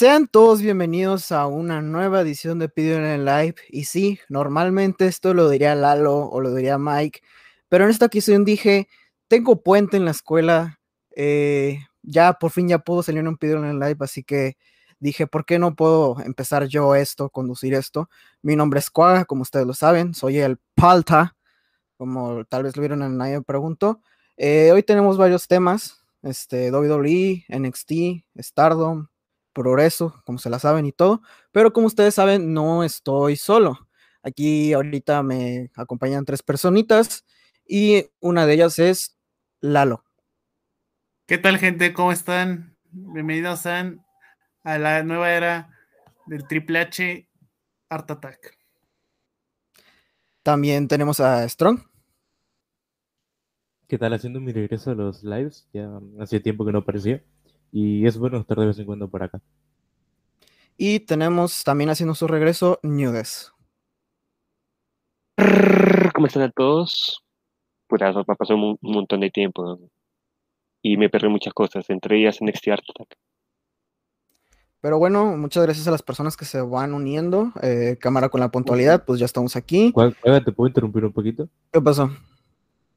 Sean todos bienvenidos a una nueva edición de Pidió en Live. Y sí, normalmente esto lo diría Lalo o lo diría Mike, pero en esta ocasión dije, tengo puente en la escuela, eh, ya por fin ya puedo salir en un Pidió en Live, así que dije, ¿por qué no puedo empezar yo esto, conducir esto? Mi nombre es Quaga, como ustedes lo saben, soy el Palta, como tal vez lo vieron en nadie me preguntó. Eh, hoy tenemos varios temas, este, WWE, NXT, Stardom, Progreso, como se la saben y todo, pero como ustedes saben, no estoy solo. Aquí ahorita me acompañan tres personitas y una de ellas es Lalo. ¿Qué tal gente? ¿Cómo están? Bienvenidos a, a la nueva era del Triple H Art Attack. También tenemos a Strong. ¿Qué tal? Haciendo mi regreso a los lives, ya hacía tiempo que no aparecía. Y es bueno estar de vez en cuando por acá. Y tenemos también haciendo su regreso Nudes. ¿Cómo están a todos? Pues ha pasado un, montón de tiempo y me perdí muchas cosas, entre ellas Next Art Attack. Pero bueno, muchas gracias a las personas que se van uniendo. Eh, cámara con la puntualidad, pues ya estamos aquí. ¿Cuál, ¿Te puedo interrumpir un poquito? ¿Qué pasó?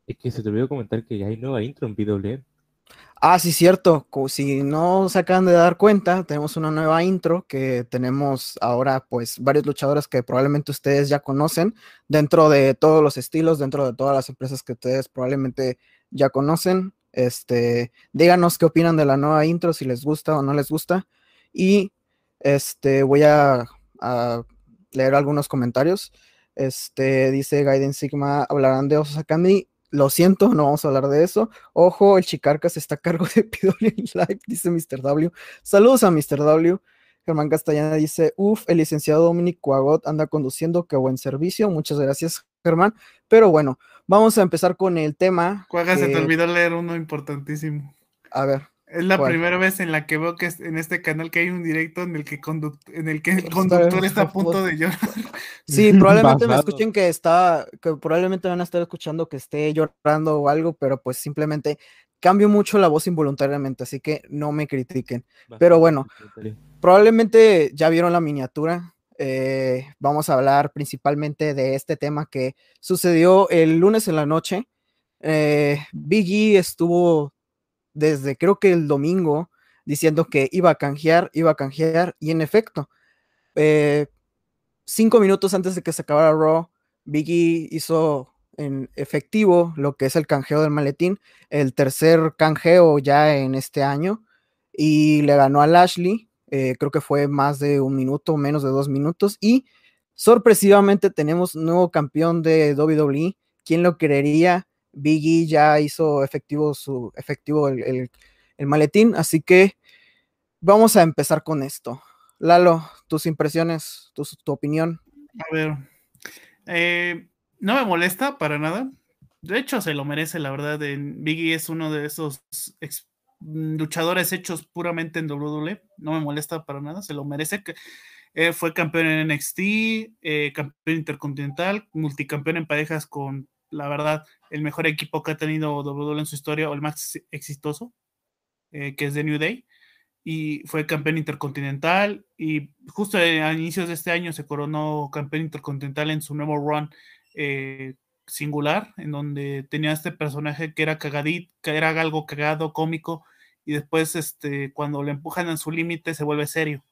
Es que se te olvidó comentar que ya hay nueva intro en PWM. Ah, sí, cierto. Si no se acaban de dar cuenta, tenemos una nueva intro que tenemos ahora, pues, varios luchadores que probablemente ustedes ya conocen dentro de todos los estilos, dentro de todas las empresas que ustedes probablemente ya conocen. Este, díganos qué opinan de la nueva intro, si les gusta o no les gusta. Y este, voy a, leer algunos comentarios. Este, dice Gaiden Sigma, hablarán de Candy lo siento, no vamos a hablar de eso. Ojo, el Chicarcas está a cargo de Pidoli Live, dice Mr. W. Saludos a Mr. W. Germán Castellana dice, uff, el licenciado Dominic Cuagot anda conduciendo, qué buen servicio. Muchas gracias, Germán. Pero bueno, vamos a empezar con el tema. Cuaga, se te olvidó leer uno importantísimo. A ver. Es la primera vez en la que veo que en este canal que hay un directo en el que, en el, que el conductor está a punto de llorar. Sí, probablemente me escuchen que está, que probablemente van a estar escuchando que esté llorando o algo, pero pues simplemente cambio mucho la voz involuntariamente, así que no me critiquen. Pero bueno, probablemente ya vieron la miniatura. Eh, vamos a hablar principalmente de este tema que sucedió el lunes en la noche. Eh, Biggie estuvo desde creo que el domingo diciendo que iba a canjear, iba a canjear, y en efecto, eh, cinco minutos antes de que se acabara Raw, Biggie hizo en efectivo lo que es el canjeo del maletín, el tercer canjeo ya en este año, y le ganó a Lashley, eh, creo que fue más de un minuto, menos de dos minutos, y sorpresivamente tenemos nuevo campeón de WWE, ¿quién lo creería? Biggie ya hizo efectivo su efectivo el, maletín, así que vamos a empezar con esto. Lalo, tus impresiones, tu, opinión. A ver, eh, no me molesta para nada. De hecho, se lo merece, la verdad. Biggie es uno de esos luchadores hechos puramente en WWE. No me molesta para nada, se lo merece. Eh, fue campeón en NXT, eh, campeón intercontinental, multicampeón en parejas con la verdad, el mejor equipo que ha tenido WWE en su historia, o el más exitoso, eh, que es de New Day, y fue campeón intercontinental, y justo a inicios de este año se coronó campeón intercontinental en su nuevo run eh, singular, en donde tenía este personaje que era cagadito, que era algo cagado, cómico, y después este, cuando le empujan a su límite se vuelve serio.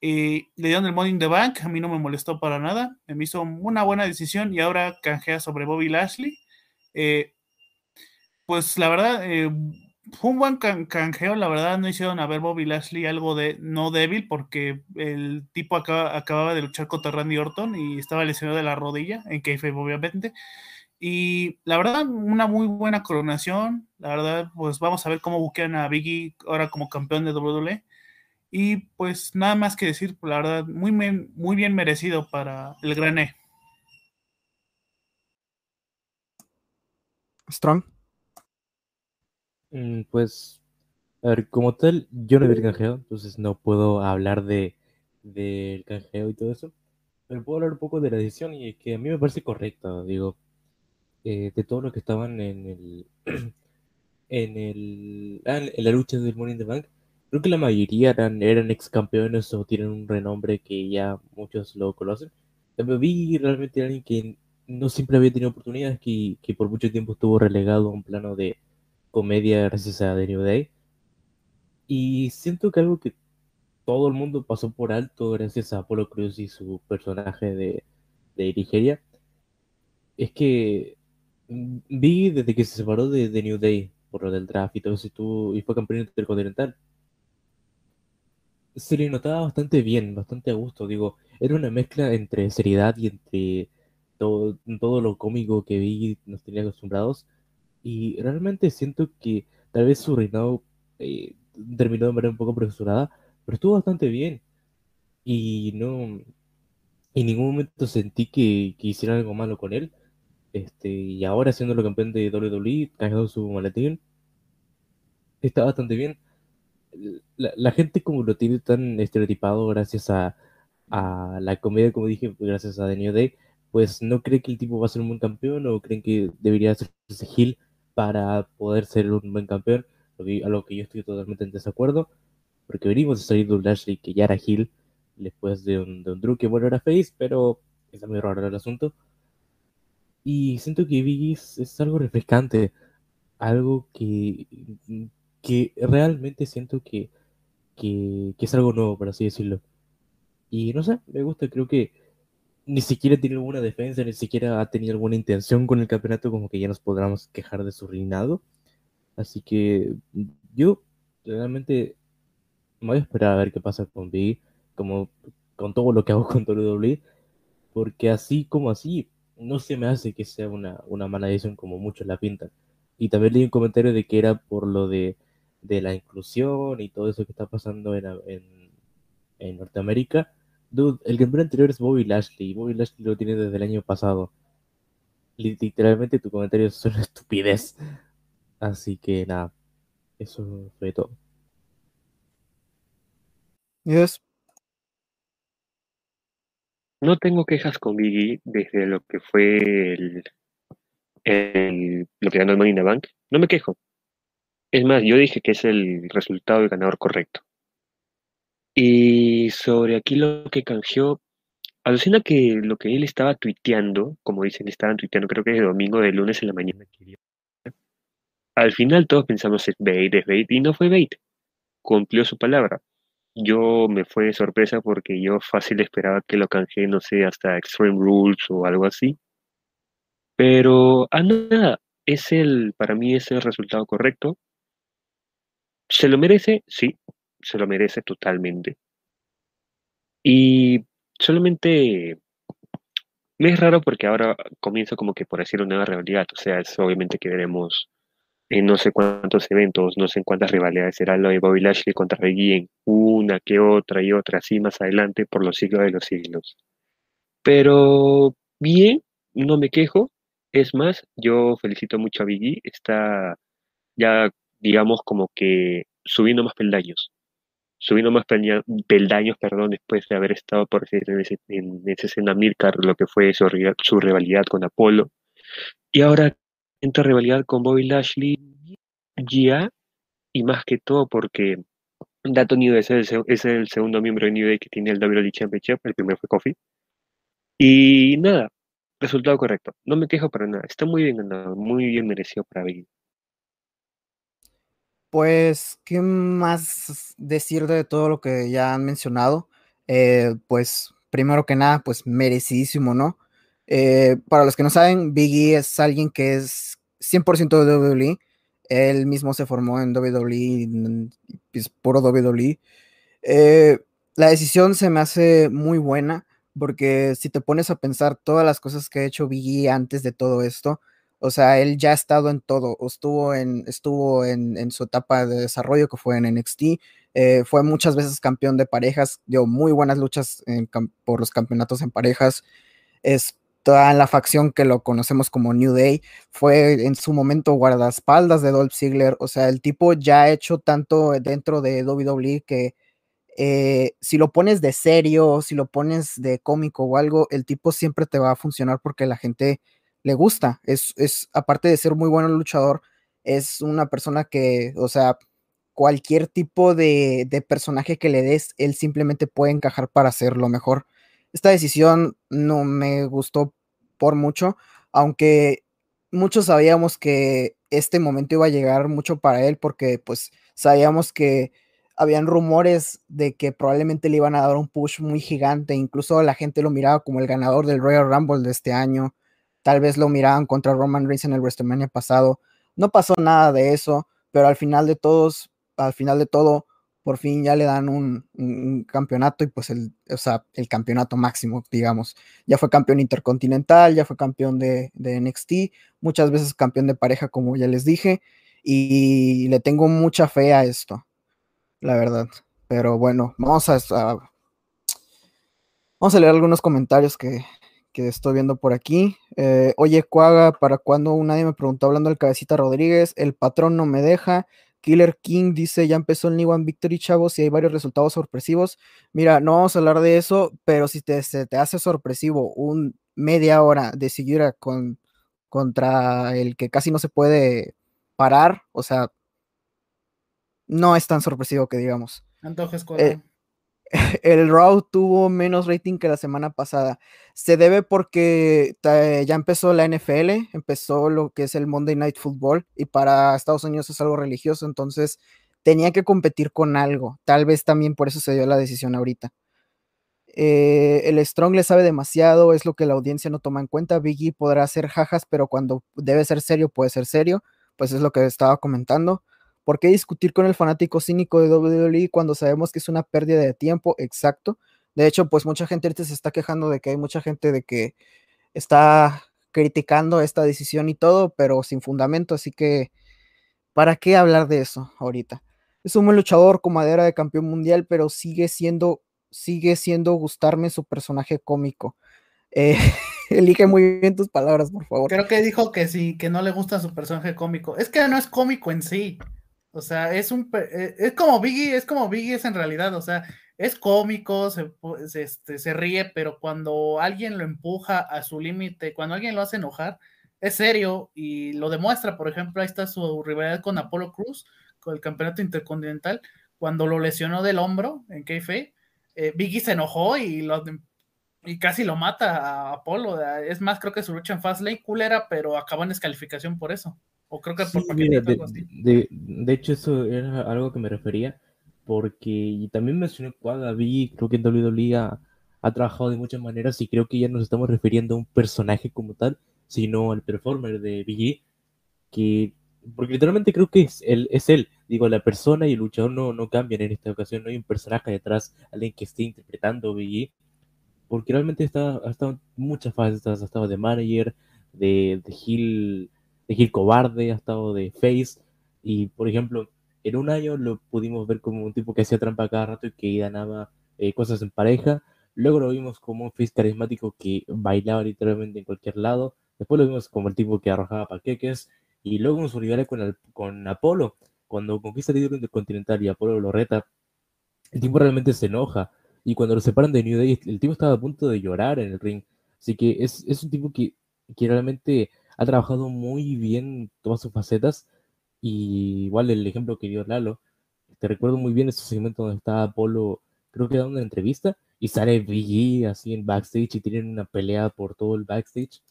Eh, le dieron el Money in the Bank, a mí no me molestó para nada, me hizo una buena decisión y ahora canjea sobre Bobby Lashley. Eh, pues la verdad, eh, fue un buen canjeo, la verdad no hicieron a ver Bobby Lashley algo de no débil porque el tipo acababa de luchar contra Randy Orton y estaba lesionado de la rodilla, en que obviamente. Y la verdad, una muy buena coronación. La verdad, pues vamos a ver cómo buquean a Biggie ahora como campeón de WWE. Y pues nada más que decir, la verdad, muy, muy bien merecido para el Grané. Strong. Mm, pues, a ver, como tal, yo no he canjeo, entonces no puedo hablar de del canjeo y todo eso. Pero puedo hablar un poco de la decisión y que a mí me parece correcta, digo, eh, de todo lo que estaban en el en el ah, en la lucha del Morning the Bank creo que la mayoría eran, eran ex campeones o tienen un renombre que ya muchos lo conocen. Vi realmente alguien que no siempre había tenido oportunidades, que, que por mucho tiempo estuvo relegado a un plano de comedia gracias a The New Day. Y siento que algo que todo el mundo pasó por alto gracias a Apollo Cruz y su personaje de, de Nigeria es que vi desde que se separó de, The New Day por lo del draft y todo eso y, y fue campeón intercontinental se le notaba bastante bien, bastante a gusto. Digo, era una mezcla entre seriedad y entre todo, todo lo cómico que vi nos tenía acostumbrados. Y realmente siento que tal vez su reinado eh, terminó de manera un poco apresurada, pero estuvo bastante bien. Y no. En ningún momento sentí que, que hicieran algo malo con él. Este, y ahora siendo el campeón de WWE, cagado su maletín, está bastante bien la, gente como lo tiene tan estereotipado gracias a, la comedia, como dije, gracias a Daniel Day, pues no cree que el tipo va a ser un buen campeón o creen que debería hacerse heel para poder ser un buen campeón, a lo que yo estoy totalmente en desacuerdo, porque venimos de salir de un Lashley que ya era heel después de un, de un Drew que bueno era face, pero está muy raro el asunto. Y siento que Biggie es algo refrescante, algo que que realmente siento que, que, es algo nuevo, por así decirlo. Y no sé, me gusta, creo que ni siquiera tiene alguna defensa, ni siquiera ha tenido alguna intención con el campeonato, como que ya nos podamos quejar de su reinado. Así que yo realmente me voy a esperar a ver qué pasa con Big, como con todo lo que hago con WWE, porque así como así, no se me hace que sea una, una mala decisión como muchos la pintan. Y también leí un comentario de que era por lo de de la inclusión y todo eso que está pasando en, en, Norteamérica. Dude, el campeón anterior es Bobby Lashley. Bobby Lashley lo tiene desde el año pasado. Literalmente tu comentario es una estupidez. Así que nada, eso fue todo. Yes. No tengo quejas con Biggie desde lo que fue el, el lo que ganó el Money in the Bank. No me quejo. Es más, yo dije que es el resultado del ganador correcto. Y sobre aquí lo que canjeó, alucina que lo que él estaba tuiteando, como dicen, estaban tuiteando, creo que de domingo, de lunes en la mañana. Al final todos pensamos es bait, es bait, y no fue bait. Cumplió su palabra. Yo me fue de sorpresa porque yo fácil esperaba que lo canjeé, no sé, hasta Extreme Rules o algo así. Pero, ah, nada, es el, para mí es el resultado correcto. ¿Se lo merece? Sí, se lo merece totalmente. Y solamente me es raro porque ahora comienza como que por decir una nueva rivalidad. O sea, es obviamente que veremos en no sé cuántos eventos, no sé en cuántas rivalidades será lo de Bobby Lashley contra Reggie en una que otra y otra, así más adelante por los siglos de los siglos. Pero bien, no me quejo. Es más, yo felicito mucho a Biggie. Está ya digamos, como que subiendo más peldaños, subiendo más peldaños, perdón, después de haber estado, por decir, en, ese, en esa escena Mirkar, lo que fue su, su rivalidad con Apolo, y ahora entra rivalidad con Bobby Lashley, ya, y más que todo porque Dato New es el, es el segundo miembro de New Day que tiene el WWE Championship, el primero fue Kofi, y nada, resultado correcto, no me quejo para nada, está muy bien ganado, muy bien merecido para Biggie. Pues, ¿qué más decir de todo lo que ya han mencionado? Eh, pues, primero que nada, pues merecidísimo, ¿no? Eh, para los que no saben, Biggie es alguien que es 100% de WWE. Él mismo se formó en WWE, es pues, puro WWE. Eh, la decisión se me hace muy buena porque si te pones a pensar todas las cosas que ha hecho Biggie antes de todo esto, o sea, él ya ha estado en todo, estuvo en, estuvo en, su etapa de desarrollo que fue en NXT, eh, fue muchas veces campeón de parejas, dio muy buenas luchas por los campeonatos en parejas, está en la facción que lo conocemos como New Day, fue en su momento guardaespaldas de Dolph Ziggler, o sea, el tipo ya ha hecho tanto dentro de WWE que eh, si lo pones de serio, si lo pones de cómico o algo, el tipo siempre te va a funcionar porque la gente le gusta. Es, es, aparte de ser muy bueno luchador, es una persona que, o sea, cualquier tipo de, de, personaje que le des, él simplemente puede encajar para hacerlo mejor. Esta decisión no me gustó por mucho, aunque muchos sabíamos que este momento iba a llegar mucho para él porque pues sabíamos que habían rumores de que probablemente le iban a dar un push muy gigante, incluso la gente lo miraba como el ganador del Royal Rumble de este año, tal vez lo miraban contra Roman Reigns en el WrestleMania pasado, no pasó nada de eso, pero al final de todos, al final de todo, por fin ya le dan un, campeonato y pues el, o sea, el campeonato máximo, digamos. Ya fue campeón intercontinental, ya fue campeón de, NXT, muchas veces campeón de pareja, como ya les dije, y le tengo mucha fe a esto la verdad. Pero bueno, vamos a, vamos a leer algunos comentarios que, estoy viendo por aquí. Eh, Oye, Cuaga, ¿para cuándo? Nadie me preguntó hablando del Cabecita Rodríguez. El patrón no me deja. Killer King dice, ya empezó el New One Victory, chavos, y hay varios resultados sorpresivos. Mira, no vamos a hablar de eso, pero si te, se te hace sorpresivo un media hora de seguir con, contra el que casi no se puede parar, o sea, no es tan sorpresivo que digamos. Antojes eh, el Raw tuvo menos rating que la semana pasada. Se debe porque ya empezó la NFL, empezó lo que es el Monday Night Football y para Estados Unidos es algo religioso, entonces tenía que competir con algo. Tal vez también por eso se dio la decisión ahorita. Eh, el Strong le sabe demasiado, es lo que la audiencia no toma en cuenta. Biggie podrá hacer jajas, pero cuando debe ser serio, puede ser serio. Pues es lo que estaba comentando. ¿Por qué discutir con el fanático cínico de WWE cuando sabemos que es una pérdida de tiempo? Exacto. De hecho, pues mucha gente ahorita se está quejando de que hay mucha gente de que está criticando esta decisión y todo, pero sin fundamento, así que ¿para qué hablar de eso ahorita? Es un buen luchador con madera de campeón mundial, pero sigue siendo, sigue siendo gustarme su personaje cómico. Eh, elige muy bien tus palabras, por favor. Creo que dijo que sí, que no le gusta su personaje cómico. Es que no es cómico en sí. O sea, es un eh, es como Biggie, es como Biggie es en realidad, o sea, es cómico, se, este, se ríe, pero cuando alguien lo empuja a su límite, cuando alguien lo hace enojar, es serio y lo demuestra. Por ejemplo, ahí está su rivalidad con Apolo Cruz, con el campeonato intercontinental, cuando lo lesionó del hombro en Keife, eh, Biggie se enojó y, lo, y casi lo mata a Apolo. Es más, creo que su lucha en Fastlane culera, pero acabó en descalificación por eso. O creo que por de, de, hecho, eso era algo que me refería, porque y también mencioné cuando vi, creo que en WWE ha, trabajado de muchas maneras y creo que ya nos estamos refiriendo a un personaje como tal, sino al performer de Biggie, que, porque literalmente creo que es él, es él, digo, la persona y el luchador no, no cambian en esta ocasión, no hay un personaje detrás, alguien que esté interpretando Biggie, porque realmente está, ha estado en muchas fases, ha estado de manager, de, de heel de Gil Cobarde, ha estado de Face, y por ejemplo, en un año lo pudimos ver como un tipo que hacía trampa cada rato y que ganaba eh, cosas en pareja, luego lo vimos como un Face carismático que bailaba literalmente en cualquier lado, después lo vimos como el tipo que arrojaba paqueques, y luego su rival con, con Apolo, cuando conquista el título intercontinental y Apolo lo reta, el tipo realmente se enoja, y cuando lo separan de New Day, el tipo estaba a punto de llorar en el ring, así que es, es un tipo que, que realmente ha trabajado muy bien todas sus facetas. Y igual el ejemplo que dio Lalo, te recuerdo muy bien ese segmento donde está Apolo, creo que dando una entrevista, y sale Biggie así en backstage y tienen una pelea por todo el backstage.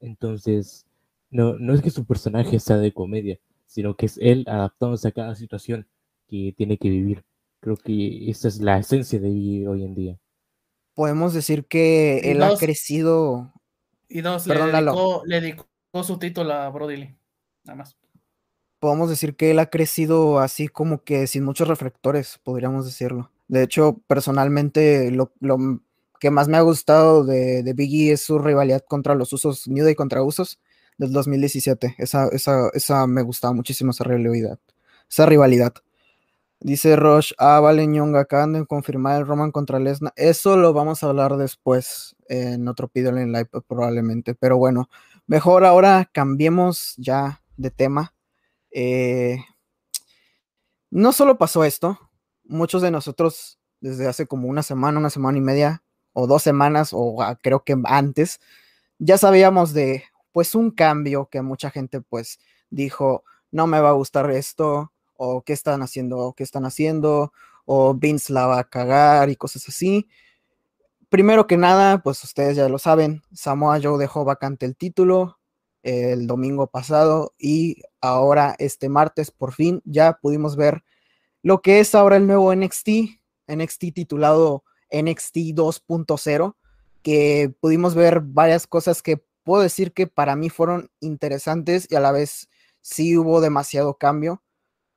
Entonces, no, no es que su personaje sea de comedia, sino que es él adaptándose a cada situación que tiene que vivir. Creo que esa es la esencia de Biggie hoy en día. Podemos decir que él ha crecido y dos, le, dedicó, le, dedicó, su título a Brody Nada más. Podemos decir que él ha crecido así como que sin muchos reflectores, podríamos decirlo. De hecho, personalmente, lo, que más me ha gustado de, de, Biggie es su rivalidad contra los usos, New Day contra usos del 2017. Esa, esa, esa me gustaba muchísimo, esa rivalidad. Esa rivalidad. Dice Rosh, ah, vale, Ñonga, acaban de confirmar el Roman contra Lesnar. Eso lo vamos a hablar después en otro video en live probablemente. Pero bueno, mejor ahora cambiemos ya de tema. Eh, no solo pasó esto, muchos de nosotros desde hace como una semana, una semana y media, o dos semanas, o creo que antes, ya sabíamos de pues un cambio que mucha gente pues dijo, no me va a gustar esto, o qué están haciendo, o qué están haciendo, o Vince la va a cagar y cosas así. Primero que nada, pues ustedes ya lo saben, Samoa Joe dejó vacante el título el domingo pasado y ahora este martes por fin ya pudimos ver lo que es ahora el nuevo NXT, NXT titulado NXT 2.0, que pudimos ver varias cosas que puedo decir que para mí fueron interesantes y a la vez sí hubo demasiado cambio,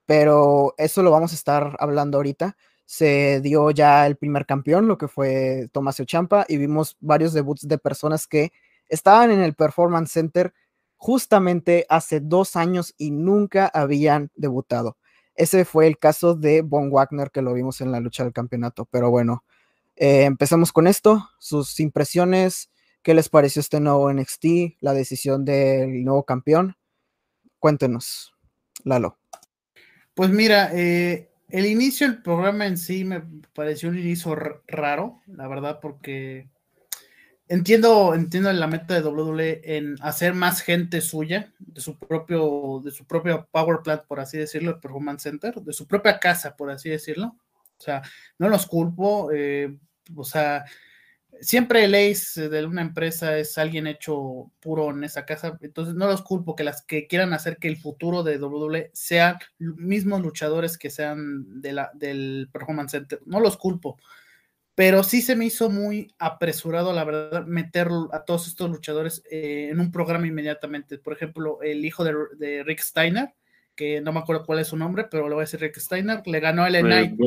pero eso lo vamos a estar hablando ahorita. Se dio ya el primer campeón, lo que fue Tomás Champa, y vimos varios debuts de personas que estaban en el Performance Center justamente hace dos años y nunca habían debutado. Ese fue el caso de Von Wagner que lo vimos en la lucha del campeonato. Pero bueno, eh, empezamos con esto. Sus impresiones, ¿qué les pareció este nuevo NXT? La decisión del nuevo campeón. Cuéntenos, Lalo. Pues mira, eh, el inicio del programa en sí me pareció un inicio raro, la verdad, porque Entiendo, entiendo la meta de WWE en hacer más gente suya, de su propio, de su propio power plant, por así decirlo, el Performance Center, de su propia casa, por así decirlo. O sea, no los culpo, eh, o sea, siempre el ace de una empresa es alguien hecho puro en esa casa, entonces no los culpo que las que quieran hacer que el futuro de WWE sean mismos luchadores que sean de la, del Performance Center, no los culpo pero sí se me hizo muy apresurado, la verdad, meter a todos estos luchadores eh, en un programa inmediatamente. Por ejemplo, el hijo de, Rick Steiner, que no me acuerdo cuál es su nombre, pero le voy a decir Rick Steiner, le ganó el Night.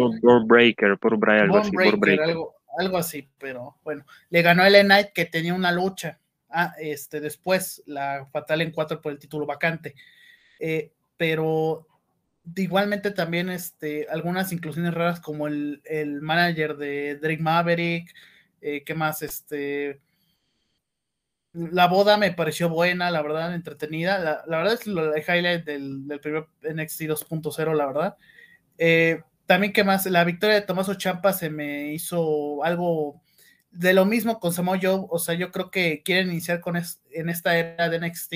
Breaker, por Brian, algo así. Algo, algo, así, pero bueno, le ganó el Night que tenía una lucha. Ah, este, después, la fatal en cuatro por el título vacante. Eh, pero igualmente también este, algunas inclusiones raras como el, el manager de Drake Maverick, eh, ¿qué más? Este, la boda me pareció buena, la verdad, entretenida. La, verdad es lo de highlight del, del primer NXT 2.0, la verdad. Eh, también, ¿qué más? La victoria de Tomaso Champa se me hizo algo de lo mismo con Samoa Joe. O sea, yo creo que quieren iniciar con en esta era de NXT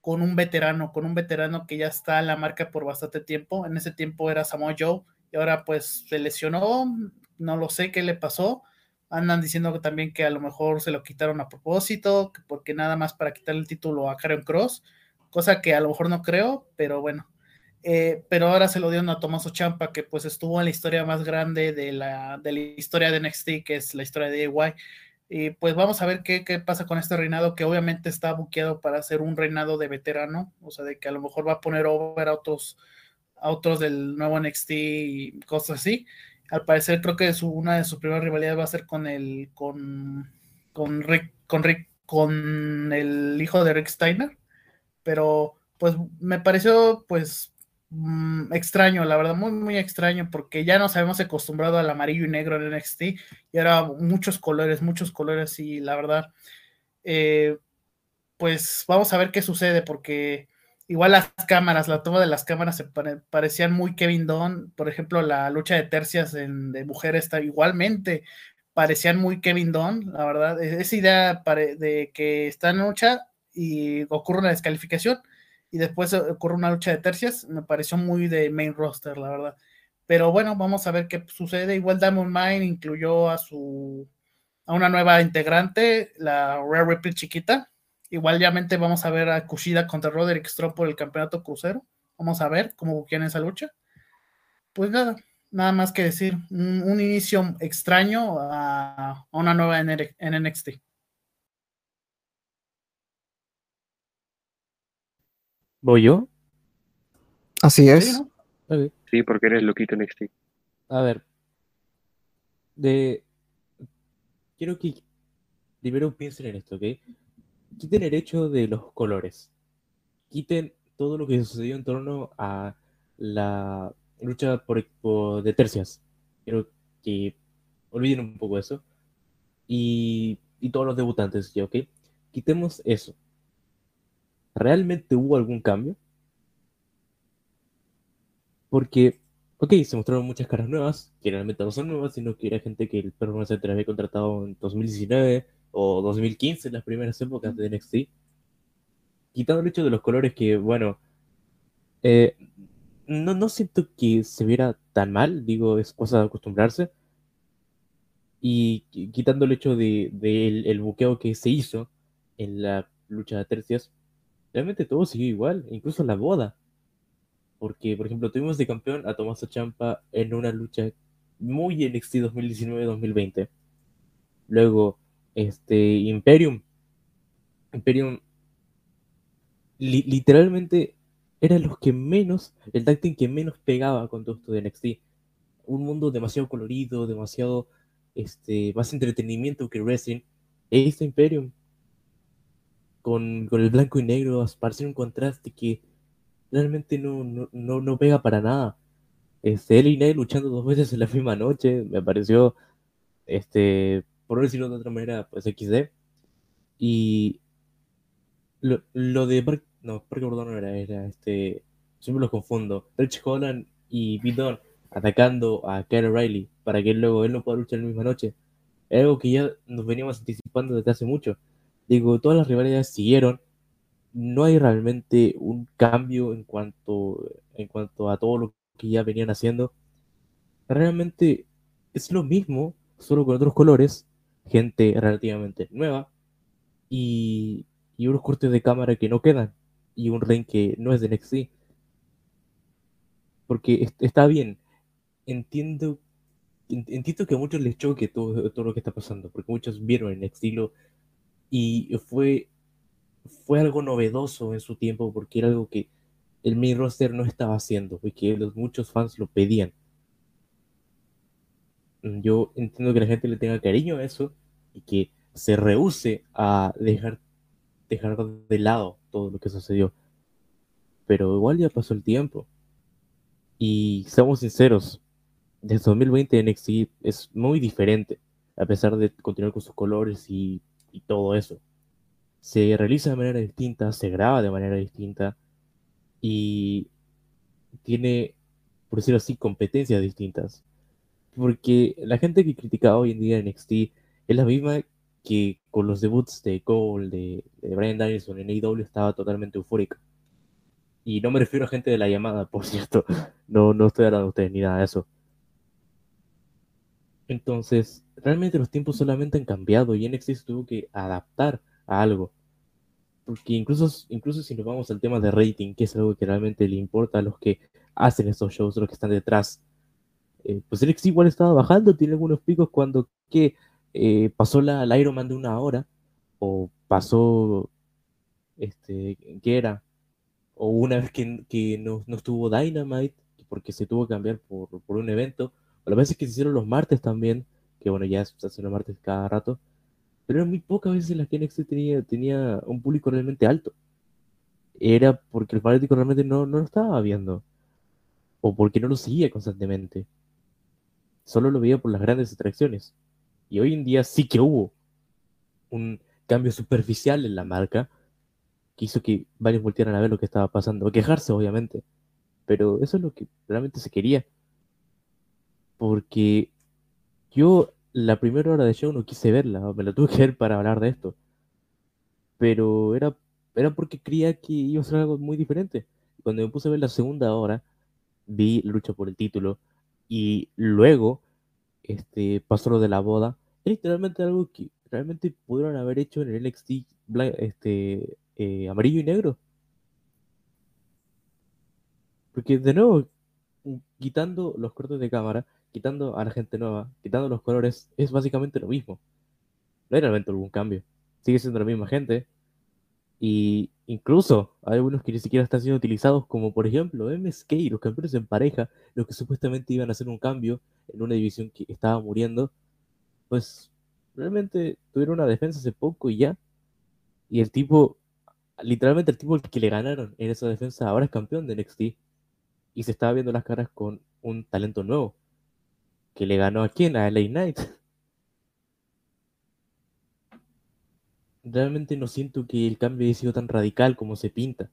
con un veterano, con un veterano que ya está en la marca por bastante tiempo. En ese tiempo era Samoa Joe y ahora pues se lesionó, no lo sé qué le pasó. Andan diciendo también que a lo mejor se lo quitaron a propósito, porque nada más para quitar el título a Karen Cross, cosa que a lo mejor no creo, pero bueno. Eh, pero ahora se lo dieron a Tomaso Champa, que pues estuvo en la historia más grande de la, de la historia de NXT, que es la historia de AY. Y pues vamos a ver qué, pasa con este reinado, que obviamente está buqueado para ser un reinado de veterano, o sea, de que a lo mejor va a poner over a otros, a otros del nuevo NXT y cosas así. Al parecer creo que su, una de sus primeras rivalidades va a ser con el, con, con Rick, con Rick, con el hijo de Rick Steiner, pero pues me pareció pues Mm, extraño, la verdad, muy, muy extraño, porque ya nos habíamos acostumbrado al amarillo y negro en NXT y ahora muchos colores, muchos colores y la verdad, eh, pues vamos a ver qué sucede, porque igual las cámaras, la toma de las cámaras se parecían muy Kevin Dunn, por ejemplo, la lucha de tercias de mujeres está igualmente parecían muy Kevin Dunn, la verdad, e-, esa idea de que está en lucha y ocurre una descalificación y después ocurre una lucha de tercias, me pareció muy de main roster, la verdad. Pero bueno, vamos a ver qué sucede. Igual Diamond Mine incluyó a su a una nueva integrante, la Rare Ripley chiquita. Igualmente vamos a ver a Kushida contra Roderick Strong por el campeonato crucero. Vamos a ver cómo quieren esa lucha. Pues nada, nada más que decir. Un, inicio extraño a, una nueva en NXT. ¿Voy yo? Así es. Sí, porque eres loquito NXT. A ver. De. Quiero que primero piensen en esto, ¿ok? Quiten el hecho de los colores. Quiten todo lo que sucedió en torno a la lucha por, de tercias. Quiero que olviden un poco eso. Y, y todos los debutantes, ¿ok? Quitemos eso. ¿Realmente hubo algún cambio? Porque, ok, se mostraron muchas caras nuevas, que realmente no son nuevas, sino que era gente que el Performance Center había contratado en 2019 o 2015, en las primeras épocas de NXT. Quitando el hecho de los colores que, bueno, eh, no, no siento que se viera tan mal, digo, es cosa de acostumbrarse. Y quitando el hecho de, el, buqueo que se hizo en la lucha de tercias, realmente todo siguió igual, incluso la boda. Porque, por ejemplo, tuvimos de campeón a Tommaso Champa en una lucha muy NXT 2019-2020. Luego, este, Imperium. Imperium literalmente eran los que menos, el tag que menos pegaba con todo esto de NXT. Un mundo demasiado colorido, demasiado, este, más entretenimiento que wrestling. Este Imperium, con, con el blanco y negro, parecer un contraste que realmente no, no, no, pega para nada. Este, él y Ney luchando dos veces en la misma noche, me pareció, este, por decirlo de otra manera, pues XD. Y lo, lo de no, Parker Bordón no era, era este, siempre los confundo, Rich Holland y Bidon atacando a Kyle Riley para que luego él no pueda luchar en la misma noche. Es algo que ya nos veníamos anticipando desde hace mucho. Digo, todas las rivalidades siguieron. No hay realmente un cambio en cuanto, en cuanto a todo lo que ya venían haciendo. Realmente es lo mismo, solo con otros colores, gente relativamente nueva y, y unos cortes de cámara que no quedan y un ring que no es de NXT. Porque está bien, entiendo, entiendo que a muchos les choque todo, todo lo que está pasando, porque muchos vieron en estilo y fue, fue algo novedoso en su tiempo, porque era algo que el main roster no estaba haciendo y que los, muchos fans lo pedían. Yo entiendo que la gente le tenga cariño a eso y que se rehúse a dejar, dejar de lado todo lo que sucedió. Pero igual ya pasó el tiempo. Y seamos sinceros, desde 2020 NXT es muy diferente, a pesar de continuar con sus colores y, todo eso. Se realiza de manera distinta, se graba de manera distinta y tiene, por decirlo así, competencias distintas. Porque la gente que critica hoy en día NXT es la misma que con los debuts de Cole, de, de Brian Danielson en AEW estaba totalmente eufórica. Y no me refiero a gente de la llamada, por cierto. No, no estoy hablando de ustedes ni nada de eso. Entonces, realmente los tiempos solamente han cambiado y NXT se tuvo que adaptar a algo. Porque incluso, incluso si nos vamos al tema de rating, que es algo que realmente le importa a los que hacen estos shows, los que están detrás, eh, pues NXT igual estaba bajando, tiene algunos picos cuando que eh, pasó la, Iron Man de una hora, o pasó, este, ¿qué era? O una vez que, que no, no, estuvo Dynamite, porque se tuvo que cambiar por, por, un evento, o las veces que se hicieron los martes también, que bueno, ya se hacen los martes cada rato, pero eran muy pocas veces en las que NXT tenía, tenía un público realmente alto. Era porque el fanático realmente no, no lo estaba viendo, o porque no lo seguía constantemente. Solo lo veía por las grandes atracciones. Y hoy en día sí que hubo un cambio superficial en la marca que hizo que varios voltearan a ver lo que estaba pasando, quejarse obviamente, pero eso es lo que realmente se quería. Porque yo la primera hora de show no quise verla, me la tuve que ver para hablar de esto. Pero era, era porque creía que iba a ser algo muy diferente. Cuando me puse a ver la segunda hora, vi lucha por el título y luego este, pasó lo de la boda. Es literalmente algo que realmente pudieron haber hecho en el NXT este, eh, amarillo y negro. Porque de nuevo, quitando los cortes de cámara, quitando a la gente nueva, quitando los colores, es básicamente lo mismo. No hay realmente algún cambio. Sigue siendo la misma gente. Y incluso hay algunos que ni siquiera están siendo utilizados, como por ejemplo MSK, los campeones en pareja, los que supuestamente iban a hacer un cambio en una división que estaba muriendo, pues realmente tuvieron una defensa hace poco y ya. Y el tipo, literalmente el tipo que le ganaron en esa defensa ahora es campeón de NXT. Y se estaba viendo las caras con un talento nuevo. Que le ganó a quién? A LA Knight. Realmente no siento que el cambio haya sido tan radical como se pinta.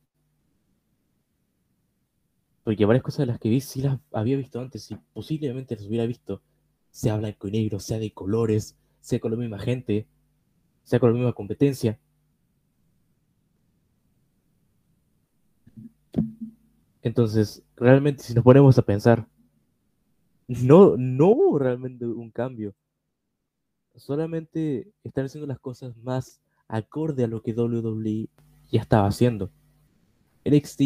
Porque varias cosas de las que vi sí las había visto antes y posiblemente las hubiera visto. Sea blanco y negro, sea de colores, sea con la misma gente, sea con la misma competencia. Entonces, realmente, si nos ponemos a pensar, no, no hubo realmente un cambio. Solamente están haciendo las cosas más acorde a lo que WWE ya estaba haciendo. NXT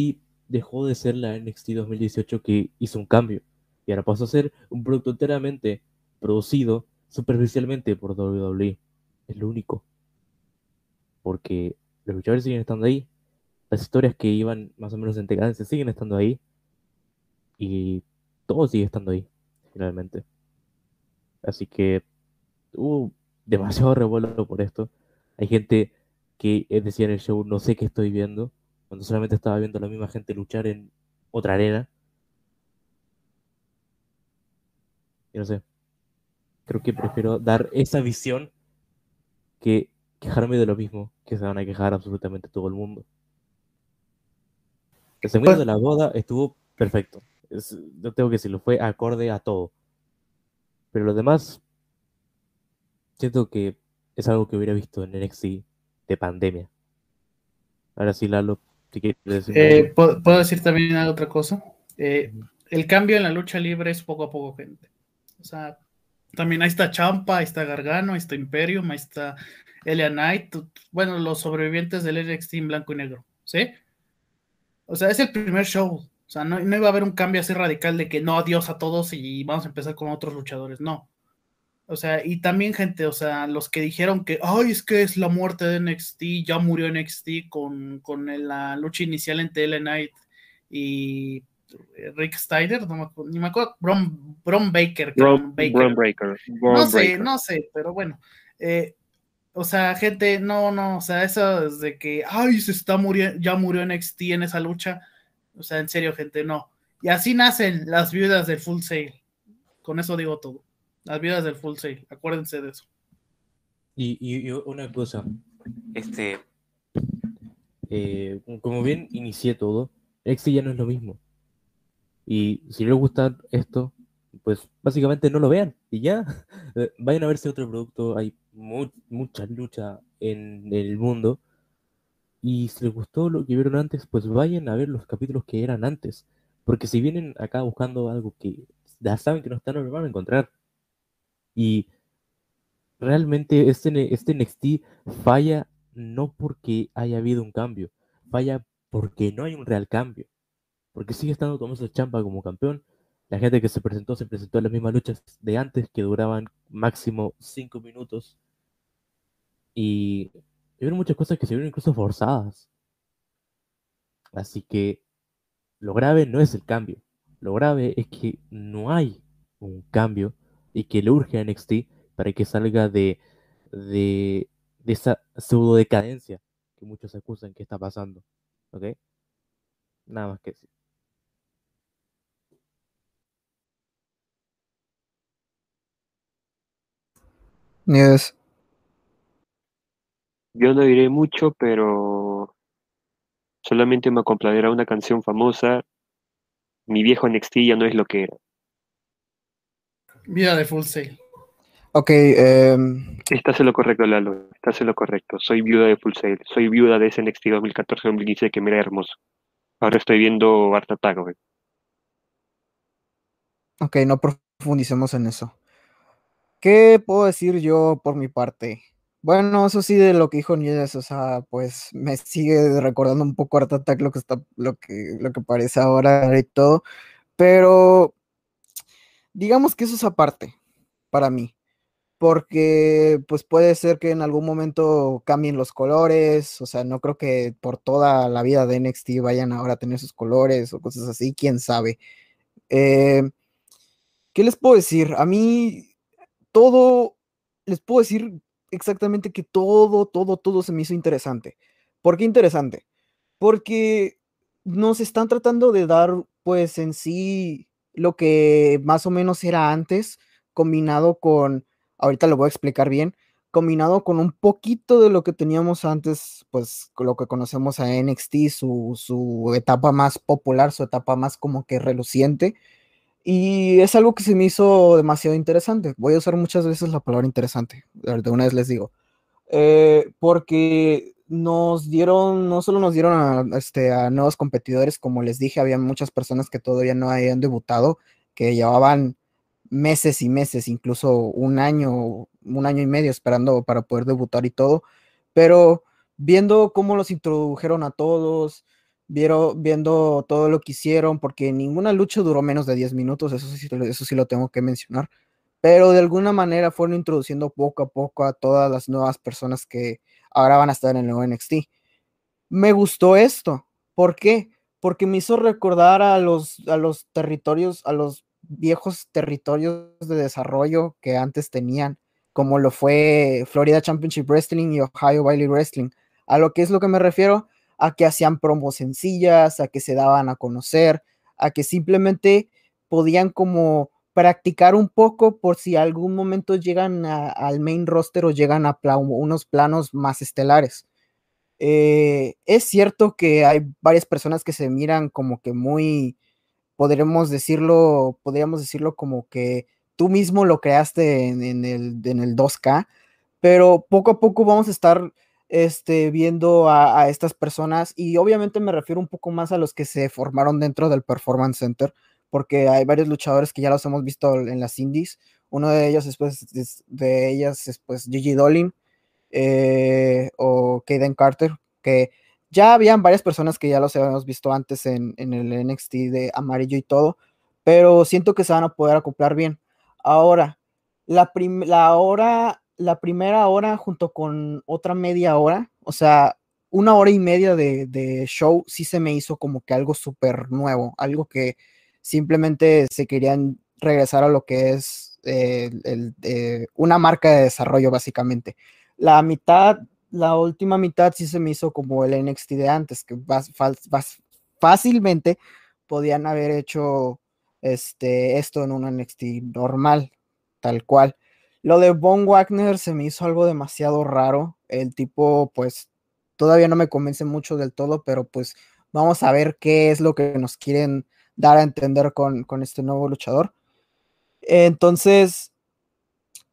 dejó de ser la NXT 2018 que hizo un cambio y ahora pasó a ser un producto enteramente producido superficialmente por WWE. Es lo único. Porque los luchadores siguen estando ahí, las historias que iban más o menos en decadencia siguen estando ahí y todo sigue estando ahí, finalmente. Así que hubo demasiado revuelo por esto. Hay gente que decía en el show, no sé qué estoy viendo, cuando solamente estaba viendo a la misma gente luchar en otra arena. Y no sé, creo que prefiero dar esa visión que quejarme de lo mismo, que se van a quejar absolutamente todo el mundo. El segundo pues de la boda estuvo perfecto. No tengo que decirlo, fue acorde a todo. Pero lo demás, siento que es algo que hubiera visto en NXT de pandemia. Ahora sí, Lalo, si quieres decir. Eh, ¿puedo, decir también otra cosa? Eh, el cambio en la lucha libre es poco a poco, gente. O sea, también ahí está Champa, ahí está Gargano, ahí está Imperium, ahí está Elia Knight, bueno, los sobrevivientes del NXT en blanco y negro, ¿sí? O sea, es el primer show. O sea, no, iba a haber un cambio así radical de que no, adiós a todos y vamos a empezar con otros luchadores. No. O sea, y también gente, o sea, los que dijeron que, ay, es que es la muerte de NXT, ya murió NXT con, con la lucha inicial entre Ellen Knight y Rick Steiner, no me acuerdo, ni me acuerdo, Bron, Baker. Baker. no sé, no sé, pero bueno. Eh, o sea, gente, no, no, o sea, eso de que, ay, se está muriendo, ya murió NXT en esa lucha. O sea, en serio, gente, no. Y así nacen las viudas del Full Sail. Con eso digo todo. Las viudas del Full Sail, acuérdense de eso. Y, una cosa, este, eh, como bien inicié todo, NXT ya no es lo mismo. Y si les gusta esto, pues básicamente no lo vean y ya. Vayan a verse otro producto. Hay mucha lucha en el mundo. Y si les gustó lo que vieron antes, pues vayan a ver los capítulos que eran antes. Porque si vienen acá buscando algo que ya saben que no están, no lo van a encontrar. Y realmente este, este NXT falla no porque haya habido un cambio, falla porque no hay un real cambio. Porque sigue estando Tomás Champa como campeón. La gente que se presentó se presentó en las mismas luchas de antes que duraban máximo 5 minutos y hubo muchas cosas que se vieron incluso forzadas. Así que lo grave no es el cambio. Lo grave es que no hay un cambio y que le urge a NXT para que salga de, de, esa pseudo decadencia que muchos acusan que está pasando. ¿Ok? Nada más que decir. Yes. Yo no diré mucho, pero solamente me complacerá una canción famosa. Mi viejo NXT ya no es lo que era. Vida de Full Sail. Ok. Um... Estás en lo correcto, Lalo. Estás en lo correcto. Soy viuda de Full Sail. Soy viuda de ese NXT 2014-2015 que me era hermoso. Ahora estoy viendo Art Attack, Ok, no profundicemos en eso. ¿Qué puedo decir yo por mi parte? Bueno, eso sí de lo que dijo Nieves, o sea, pues me sigue recordando un poco Art Attack lo que está, lo que, lo que parece ahora y todo, pero digamos que eso es aparte para mí, porque pues puede ser que en algún momento cambien los colores, o sea, no creo que por toda la vida de NXT vayan ahora a tener sus colores o cosas así, quién sabe. Eh, ¿Qué les puedo decir? A mí todo, les puedo decir exactamente que todo, todo, todo se me hizo interesante. ¿Por qué interesante? Porque nos están tratando de dar, pues en sí, lo que más o menos era antes, combinado con, ahorita lo voy a explicar bien, combinado con un poquito de lo que teníamos antes, pues lo que conocemos a NXT, su, su etapa más popular, su etapa más como que reluciente, y es algo que se me hizo demasiado interesante. Voy a usar muchas veces la palabra interesante. De una vez les digo. Eh, porque nos dieron, no solo nos dieron a, este, a nuevos competidores, como les dije, había muchas personas que todavía no habían debutado, que llevaban meses y meses, incluso un año, un año y medio esperando para poder debutar y todo, pero viendo cómo los introdujeron a todos, vieron, viendo todo lo que hicieron, porque ninguna lucha duró menos de 10 minutos, eso sí, eso sí lo tengo que mencionar, pero de alguna manera fueron introduciendo poco a poco a todas las nuevas personas que ahora van a estar en el NXT. Me gustó esto, ¿por qué? Porque me hizo recordar a los, a los territorios, a los viejos territorios de desarrollo que antes tenían, como lo fue Florida Championship Wrestling y Ohio Valley Wrestling. A lo que es lo que me refiero, a que hacían promos sencillas, a que se daban a conocer, a que simplemente podían como practicar un poco por si algún momento llegan al main roster o llegan a unos planos más estelares. Eh, es cierto que hay varias personas que se miran como que muy, podríamos decirlo, podríamos decirlo como que tú mismo lo creaste en, el, en el 2K, pero poco a poco vamos a estar este, viendo a, estas personas y obviamente me refiero un poco más a los que se formaron dentro del Performance Center, porque hay varios luchadores que ya los hemos visto en las indies. Uno de ellos después de ellas es pues Gigi Dolin eh, o Kaden Carter, que ya habían varias personas que ya los habíamos visto antes en, el NXT de amarillo y todo, pero siento que se van a poder acoplar bien. Ahora, la, la, hora, la primera hora junto con otra media hora, o sea, una hora y media de, show sí se me hizo como que algo súper nuevo, algo que simplemente se querían regresar a lo que es eh, eh, una marca de desarrollo básicamente. La mitad la última mitad sí se me hizo como el NXT de antes, que fácilmente podían haber hecho este, esto en un NXT normal, tal cual. Lo de Von Wagner se me hizo algo demasiado raro. El tipo, pues, todavía no me convence mucho del todo, pero pues vamos a ver qué es lo que nos quieren dar a entender con, con este nuevo luchador. Entonces,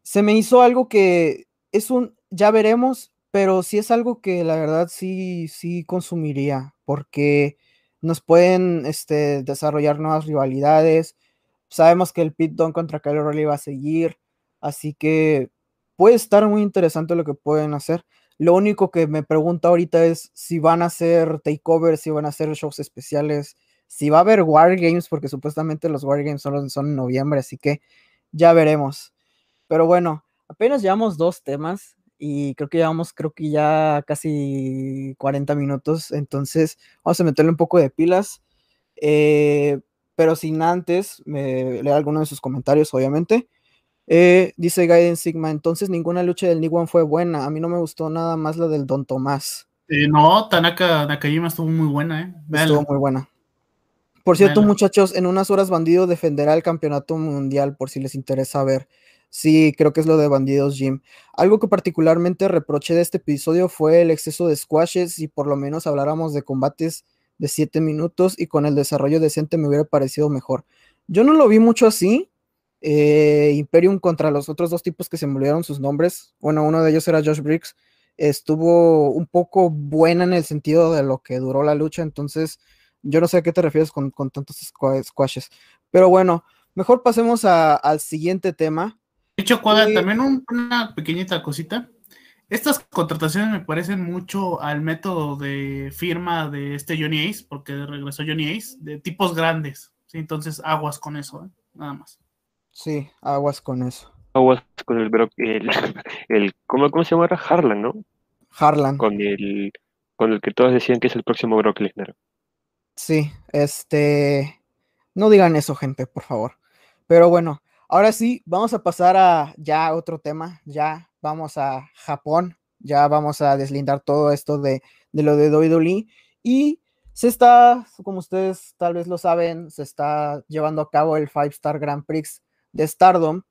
se me hizo algo que es un, ya veremos, pero sí es algo que la verdad sí, sí consumiría, porque nos pueden este, desarrollar nuevas rivalidades. Sabemos que el Pit Don contra Kyle O'Reilly va a seguir, así que puede estar muy interesante lo que pueden hacer. Lo único que me pregunto ahorita es si van a hacer takeovers, si van a hacer shows especiales, si va a haber Wargames, porque supuestamente los Wargames son, son en noviembre, así que ya veremos. Pero bueno, apenas llevamos dos temas y creo que llevamos, creo que ya casi 40 minutos, entonces vamos a meterle un poco de pilas, eh, pero sin antes leer alguno de sus comentarios, obviamente. Eh, dice Gaiden Sigma, entonces ninguna lucha del Niguan fue buena, a mí no me gustó nada más la del Don Tomás. Eh, no, Tanaka Nakajima estuvo muy buena, ¿eh? Estuvo muy buena. Por cierto, muchachos, en unas horas Bandido defenderá el campeonato mundial por si les interesa ver. Sí, creo que es lo de Bandidos Jim. Algo que particularmente reproché de este episodio fue el exceso de squashes y por lo menos habláramos de combates de 7 minutos y con el desarrollo decente me hubiera parecido mejor. Yo no lo vi mucho así. Eh, Imperium contra los otros dos tipos que se me olvidaron sus nombres. Bueno, uno de ellos era Josh Briggs. Estuvo un poco buena en el sentido de lo que duró la lucha. Entonces, yo no sé a qué te refieres con, tantos squashes. Pero bueno, mejor pasemos al siguiente tema. De hecho, Cuadra, también una pequeñita cosita. Estas contrataciones me parecen mucho al método de firma de este Johnny Ace, porque regresó Johnny Ace, de tipos grandes. ¿sí? Entonces, aguas con eso, ¿eh? nada más. Sí, aguas con eso. Aguas con el, el, el ¿cómo, ¿cómo, se llama? Harlan, ¿no? Harlan. Con el, con el que todos decían que es el próximo Brock Lesnar. Sí, este... No digan eso, gente, por favor. Pero bueno, Ahora sí, vamos a pasar a ya otro tema, ya vamos a Japón, ya vamos a deslindar todo esto de, lo de WWE y se está, como ustedes tal vez lo saben, se está llevando a cabo el Five Star Grand Prix de Stardom.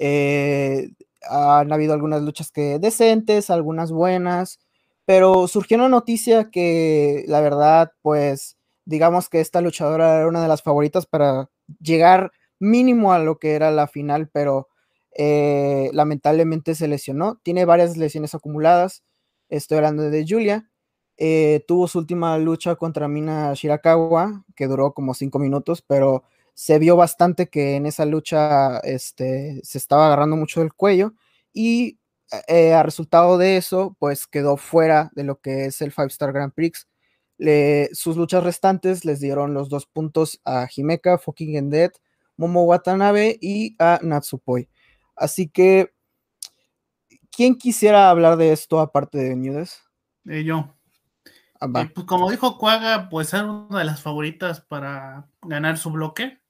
Eh, han habido algunas luchas que decentes, algunas buenas, pero surgió una noticia que la verdad, pues, digamos que esta luchadora era una de las favoritas para llegar mínimo a lo que era la final, pero eh, lamentablemente se lesionó. Tiene varias lesiones acumuladas. Estoy hablando de Julia. Eh, tuvo su última lucha contra Mina Shirakawa, que duró como cinco minutos, pero se vio bastante que en esa lucha este, se estaba agarrando mucho del cuello y eh, a resultado de eso, pues quedó fuera de lo que es el Five Star Grand Prix. sus luchas restantes les dieron los dos puntos a Himeka, Fucking Dead, Momo Watanabe y a Natsupoi. Así que, ¿quién quisiera hablar de esto aparte de Nudes? Eh, yo. Ah, eh, pues como dijo Cuaga, pues era una de las favoritas para ganar su bloque.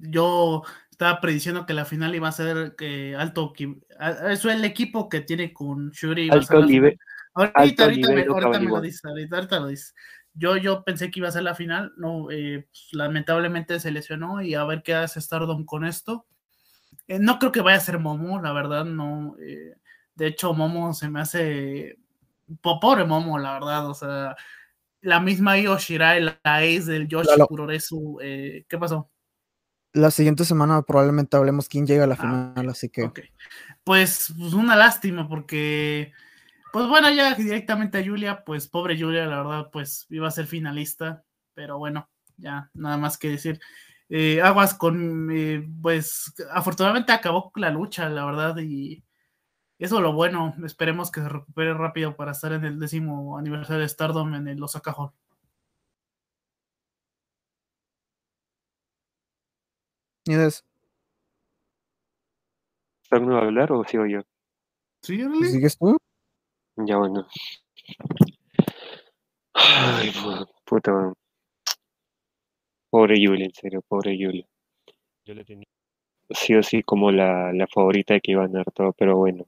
Yo estaba prediciendo que la final iba a ser que alto. Eso es el equipo que tiene con Shuri. Alto nivel. Ahorita, ahorita, me, lo dice, ahorita, lo dice. Yo, yo pensé que iba a ser la final, no, eh, pues, lamentablemente se lesionó y a ver qué hace Stardom con esto. Eh, no creo que vaya a ser Momo, la verdad, no. Eh, de hecho, Momo se me hace pobre Momo, la verdad, o sea, la misma Yoshirai, la ace del Yoshi Puroresu, ¿qué pasó? La siguiente semana probablemente hablemos quién llega a la ah, final, así que. Pues, pues, una lástima, porque. Pues bueno, ya directamente a Julia, pues pobre Julia, la verdad, pues iba a ser finalista, pero bueno, ya nada más que decir. Eh, aguas con, eh, pues afortunadamente acabó la lucha, la verdad, y eso lo bueno, esperemos que se recupere rápido para estar en el décimo aniversario de Stardom en el Osaka Hall. ¿Estás ¿Alguno va a hablar o sigo yo? Sí, ¿Sigues tú? Ya bueno. Ay, puta. Pobre Julia, en serio, pobre Julia. Yo le tenía sí o sí como la, la favorita que iba a ganar todo, pero bueno.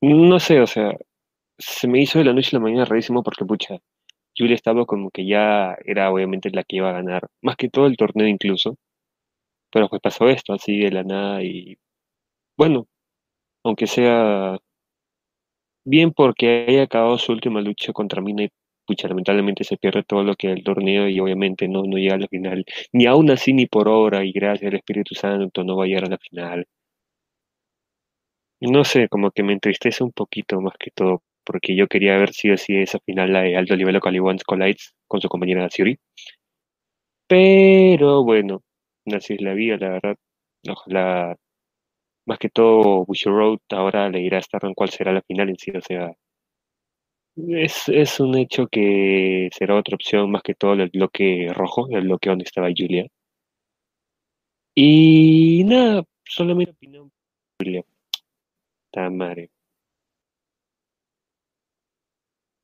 No sé, o sea, se me hizo de la noche a la mañana rarísimo porque, pucha, Julia estaba como que ya era obviamente la que iba a ganar, más que todo el torneo incluso. Pero pues pasó esto así de la nada y bueno, aunque sea bien porque haya acabado su última lucha contra Mina y pucha, lamentablemente se pierde todo lo que es el torneo y obviamente no, no llega a la final. Ni aún así, ni por obra y gracias al Espíritu Santo no va a llegar a la final. No sé, como que me entristece un poquito más que todo, porque yo quería ver si o si esa final la de Alto Nivel Caliwans Collides con su compañera Siri. Pero bueno, así es la vida, la verdad. Ojalá, más que todo, Bushy Road ahora le irá a estar en cuál será la final en sí, o sea, es, es un hecho que será otra opción más que todo el bloque rojo, el bloque donde estaba Julia. Y nada, solamente opinión Julia. Tamare.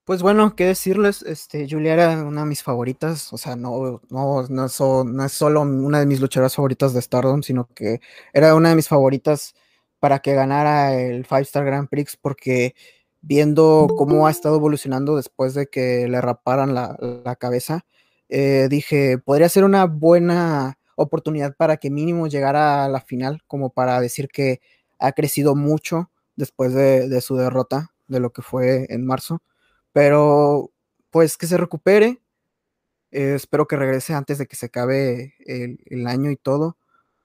Pues bueno, qué decirles, este, Julia era una de mis favoritas, o sea, no, no, no, es solo una de mis luchadoras favoritas de Stardom, sino que era una de mis favoritas para que ganara el Five Star Grand Prix, porque viendo cómo ha estado evolucionando después de que le raparan la, cabeza, eh, dije, podría ser una buena oportunidad para que mínimo llegara a la final, como para decir que ha crecido mucho después de su derrota, de lo que fue en marzo. Pero pues que se recupere. Eh, espero que regrese antes de que se acabe el, año y todo.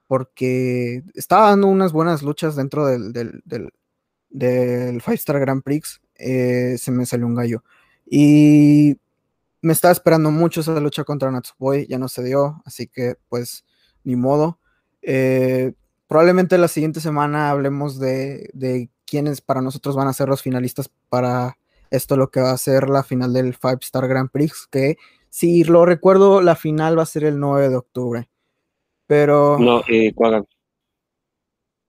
Porque estaba dando unas buenas luchas dentro del, del, Five Star Grand Prix. Eh, se me salió un gallo. Y me estaba esperando mucho esa lucha contra Natsuboy. Ya no se dio. Así que pues ni modo. Eh, probablemente la siguiente semana hablemos de, de quiénes para nosotros van a ser los finalistas para esto lo que va a ser la final del Five Star Grand Prix, que si lo recuerdo, la final va a ser el 9 de octubre. Pero... No, eh,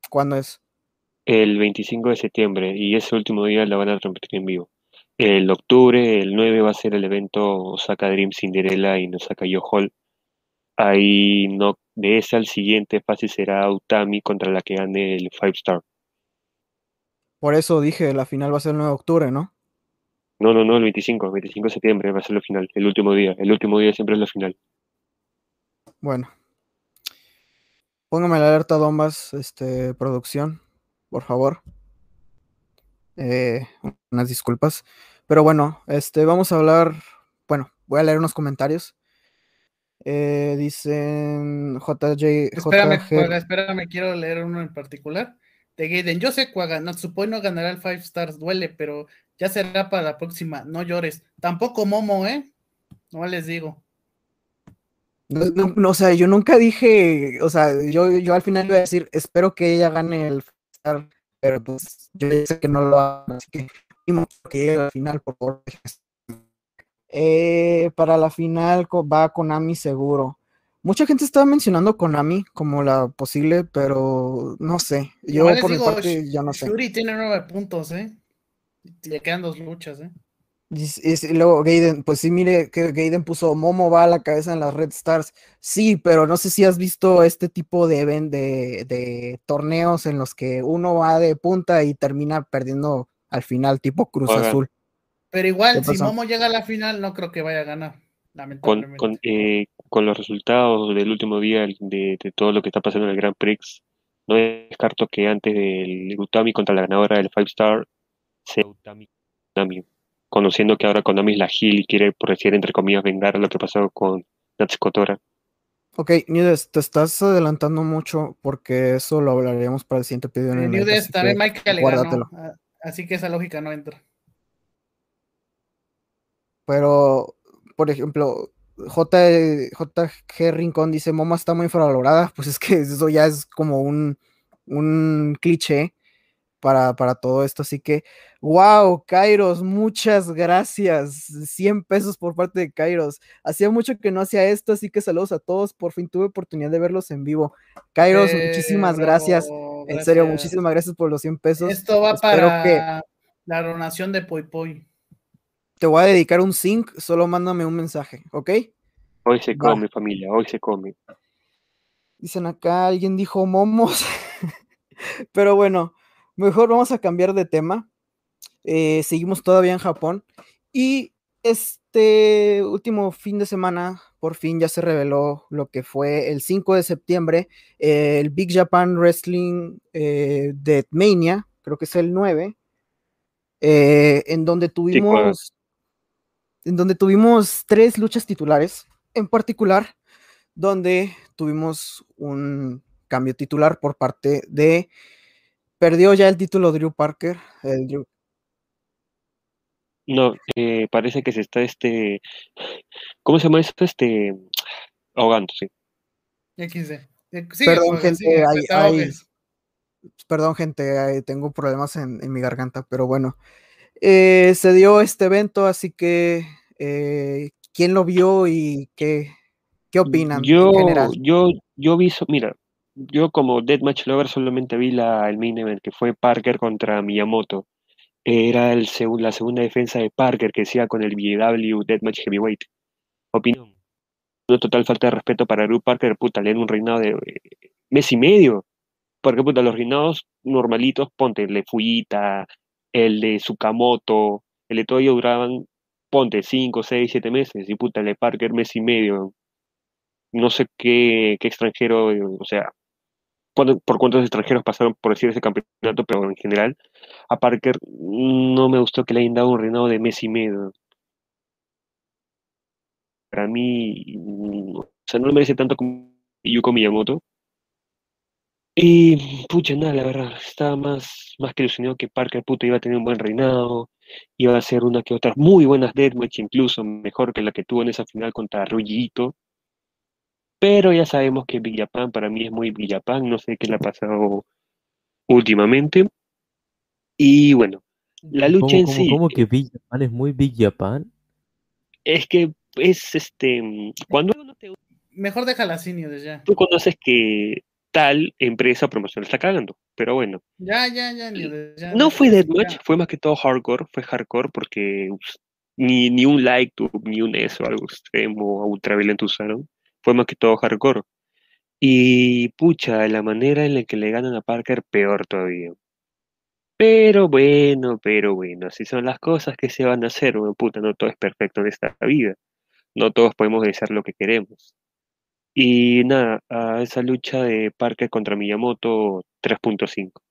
¿Cuándo es? El 25 de septiembre y ese último día la van a transmitir en vivo. El octubre, el 9 va a ser el evento Osaka Dream Cinderella y Osaka Yo Hall. Ahí no, de ese al siguiente fase será Utami contra la que gane el Five Star. Por eso dije, la final va a ser el 9 de octubre, ¿no? No, no, no, el 25, el 25 de septiembre va a ser la final, el último día. El último día siempre es la final. Bueno. Póngame la alerta Dombas, este, producción, por favor. Eh, unas disculpas. Pero bueno, este, vamos a hablar. Bueno, voy a leer unos comentarios. Eh, dicen JJ. Espérame, espérame, quiero leer uno en particular. de Gaiden. Yo sé que Natsupoi no ganará el Five Stars, duele, pero ya será para la próxima. No llores. Tampoco Momo, ¿eh? No les digo. No, o sea, yo nunca dije, o sea, yo, yo al final iba a decir, espero que ella gane el Star, pero pues yo sé que no lo haga, así que que llegue al final, por favor. Eh, para la final va Konami seguro. Mucha gente estaba mencionando Konami como la posible, pero no sé. Yo por mi parte ya no sé. Shuri tiene nueve puntos, ¿eh? Le quedan dos luchas, ¿eh? Y, luego Gaiden, pues sí, mire que Gaiden puso Momo va a la cabeza en las Red Stars. Sí, pero no sé si has visto este tipo de, de, de torneos en los que uno va de punta y termina perdiendo al final, tipo Cruz Azul. Pero igual, si Momo llega a la final, no creo que vaya a ganar. Con, con, eh, con los resultados del último día de, de, todo lo que está pasando en el Grand Prix, no descarto que antes del Utami contra la ganadora del Five Star conociendo que ahora Konami es la Gil y quiere, por decir, entre comillas, vengar lo que pasó con Natsuko Ok, Nudes, te estás adelantando mucho porque eso lo hablaríamos para el siguiente pedido. En Nudes también Michael le ganó, ah, así que esa lógica no entra. Pero, por ejemplo, J, JG Rincón dice, Moma está muy infravalorada, pues es que eso ya es como un, un cliché para, para todo esto. Así que, wow, Kairos, muchas gracias. 100 pesos por parte de Kairos. Hacía mucho que no hacía esto, así que saludos a todos. Por fin tuve oportunidad de verlos en vivo. Kairos, muchísimas gracias. En serio, muchísimas gracias por los 100 pesos. Esto va para la donación de Poi Poi. Te voy a dedicar un zinc, solo mándame un mensaje, ¿ok? Hoy se come, familia, hoy se come. Dicen acá, alguien dijo momos. Pero bueno, Mejor vamos a cambiar de tema. Eh, seguimos todavía en Japón. Y este último fin de semana, por fin ya se reveló lo que fue el 5 de septiembre, el Big Japan Wrestling eh, Mania, creo que es el 9, eh, en donde tuvimos. en donde tuvimos tres luchas titulares, en particular, donde tuvimos un cambio titular por parte de Perdió ya el título Drew Parker. No, eh, parece que se está este. ¿Cómo se llama esto? Este. Ahogando, sí. XD. Perdón, gente, hay, Perdón, gente, tengo problemas en, mi garganta, pero bueno. Eh, se dio este evento, así que. Eh, ¿Quién lo vio y qué, qué opinan? Yo, en general? yo, yo vi, mira, yo como Deathmatch Lover solamente vi la, el main event que fue Parker contra Miyamoto. Era el la segunda defensa de Parker que hacía con el BW Deathmatch Heavyweight. Opinión. Una total falta de respeto para Drew Parker, puta, le un reinado de eh, mes y medio. Porque, puta, los reinados normalitos, ponte, el de Fuyita, el de Sukamoto, el de todo ellos duraban, ponte, 5, 6, 7 meses. Y, puta, el de Parker mes y medio. No sé qué, qué extranjero, o sea, por cuántos extranjeros pasaron por decir ese campeonato, pero en general, a Parker no me gustó que le hayan dado un reinado de mes y medio. Para mí, o sea, no le merece tanto como Yuko Miyamoto. Y, pucha, nada, la verdad, estaba más, más que ilusionado que Parker, puta, iba a tener un buen reinado, iba a hacer una que otras muy buenas deathmatch, incluso mejor que la que tuvo en esa final contra Rujito. Pero ya sabemos que Villapán para mí es muy Villapán, no sé qué le ha pasado últimamente. Y bueno, la lucha en sí. ¿Cómo que Villapán es muy Villapán? Es que es este. Cuando Mejor déjala así, desde ya. Tú conoces que tal empresa promocional está cagando, pero bueno. Ya, ya, ya, ya No fue Deathmatch, fue más que todo hardcore, fue hardcore porque ni, ni un like, ni un eso, algo extremo, ultraviolento usaron fue más que todo hardcore. Y pucha, la manera en la que le ganan a Parker, peor todavía. Pero bueno, pero bueno, así son las cosas que se van a hacer, bueno, puta, no todo es perfecto en esta vida. No todos podemos desear lo que queremos. Y nada, a esa lucha de Parker contra Miyamoto 3.5.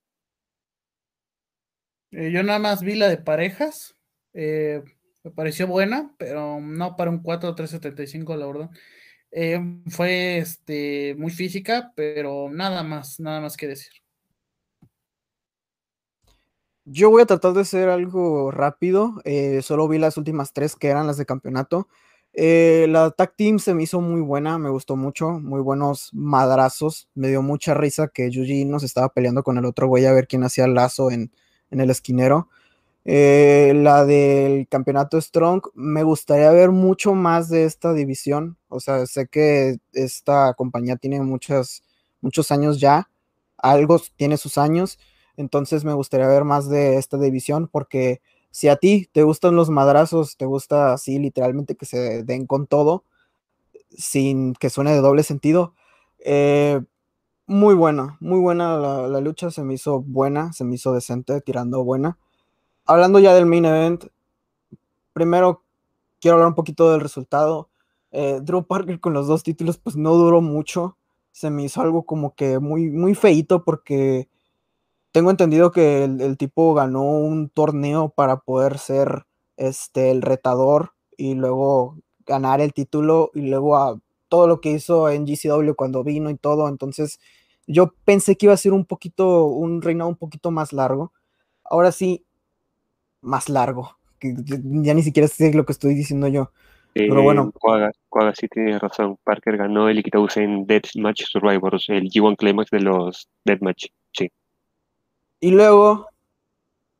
Eh, yo nada más vi la de parejas. Eh, me pareció buena, pero no para un 4-375, la verdad. Eh, fue este, muy física, pero nada más, nada más que decir. Yo voy a tratar de ser algo rápido. Eh, solo vi las últimas tres que eran las de campeonato. Eh, la tag team se me hizo muy buena, me gustó mucho, muy buenos madrazos. Me dio mucha risa que Yuji nos estaba peleando con el otro güey a ver quién hacía el lazo en, en el esquinero. Eh, la del campeonato Strong, me gustaría ver mucho más de esta división. O sea, sé que esta compañía tiene muchos, muchos años ya, algo tiene sus años, entonces me gustaría ver más de esta división porque si a ti te gustan los madrazos, te gusta así literalmente que se den con todo, sin que suene de doble sentido, eh, muy buena, muy buena la, lucha, se me hizo buena, se me hizo decente, tirando buena. Hablando ya del main event, primero quiero hablar un poquito del resultado. Eh, Drew Parker con los dos títulos, pues no duró mucho. Se me hizo algo como que muy, muy feito porque tengo entendido que el, el, tipo ganó un torneo para poder ser este, el retador y luego ganar el título y luego a todo lo que hizo en GCW cuando vino y todo. Entonces yo pensé que iba a ser un poquito, un reinado un poquito más largo. Ahora sí, más largo. Que ya ni siquiera sé lo que estoy diciendo yo. Eh, Pero bueno. Cuaga, Cuaga sí tiene razón. Parker ganó el Ikitaus en Deathmatch Survivors, el G1 Climax de los Deathmatch. Sí. Y luego,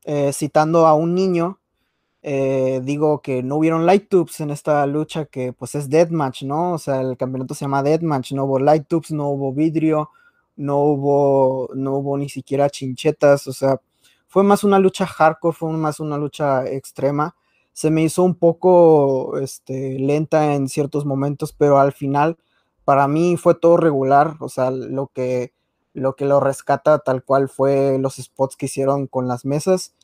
eh, citando a un niño, eh, digo que no hubieron light tubes en esta lucha que pues es deathmatch, ¿no? O sea, el campeonato se llama deathmatch, no hubo light tubes, no hubo vidrio, no hubo, no hubo ni siquiera chinchetas, o sea, fue más una lucha hardcore, fue más una lucha extrema. Se me hizo un poco este, lenta en ciertos momentos, pero al final para mí fue todo regular, o sea, lo que lo que lo rescata tal cual fue los spots que hicieron con las mesas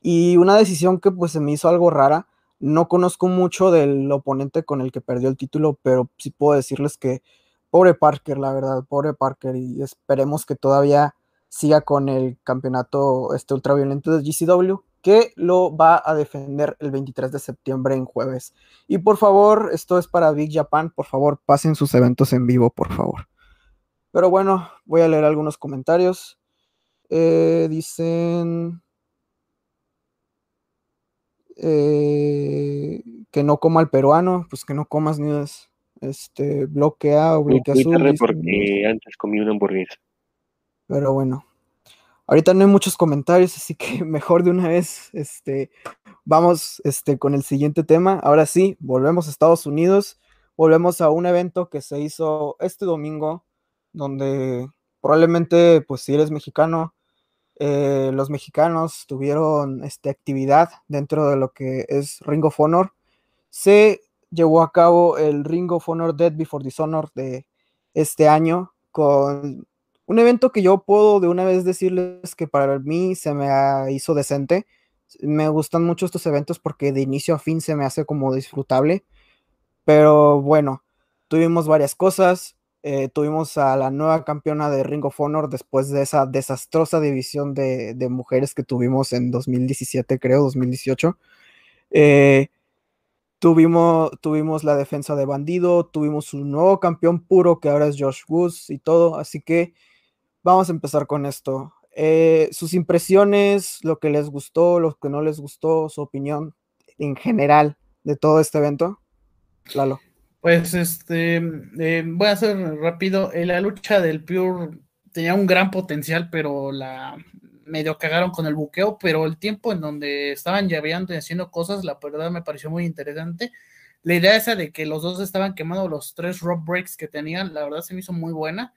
y una decisión que pues se me hizo algo rara. No conozco mucho del oponente con el que perdió el título, pero sí puedo decirles que pobre Parker, la verdad, pobre Parker y esperemos que todavía siga con el campeonato este ultraviolento de GCW que lo va a defender el 23 de septiembre en jueves. Y por favor, esto es para Big Japan, por favor, pasen sus eventos en vivo, por favor. Pero bueno, voy a leer algunos comentarios. Eh, dicen eh, que no coma el peruano, pues que no comas ni este bloque A o bloque azul. porque antes comí una hamburguesa. Pero bueno, ahorita no hay muchos comentarios, así que mejor de una vez, este, vamos, este, con el siguiente tema. Ahora sí, volvemos a Estados Unidos, volvemos a un evento que se hizo este domingo donde probablemente, pues si eres mexicano, eh, los mexicanos tuvieron esta actividad dentro de lo que es Ring of Honor. Se llevó a cabo el Ring of Honor Dead Before Dishonor de este año con un evento que yo puedo de una vez decirles que para mí se me hizo decente. Me gustan mucho estos eventos porque de inicio a fin se me hace como disfrutable. Pero bueno, tuvimos varias cosas. Eh, tuvimos a la nueva campeona de Ring of Honor después de esa desastrosa división de, mujeres que tuvimos en 2017, creo, 2018. Eh, tuvimos, tuvimos la defensa de Bandido, tuvimos un nuevo campeón puro que ahora es Josh Woods y todo, así que vamos a empezar con esto. Eh, sus impresiones, lo que les gustó, lo que no les gustó, su opinión en general de todo este evento. Lalo. Pues este, eh, voy a ser rápido. En la lucha del Pure tenía un gran potencial, pero la medio cagaron con el buqueo, pero el tiempo en donde estaban llaveando y haciendo cosas, la verdad me pareció muy interesante. La idea esa de que los dos estaban quemando los tres rock breaks que tenían, la verdad se me hizo muy buena.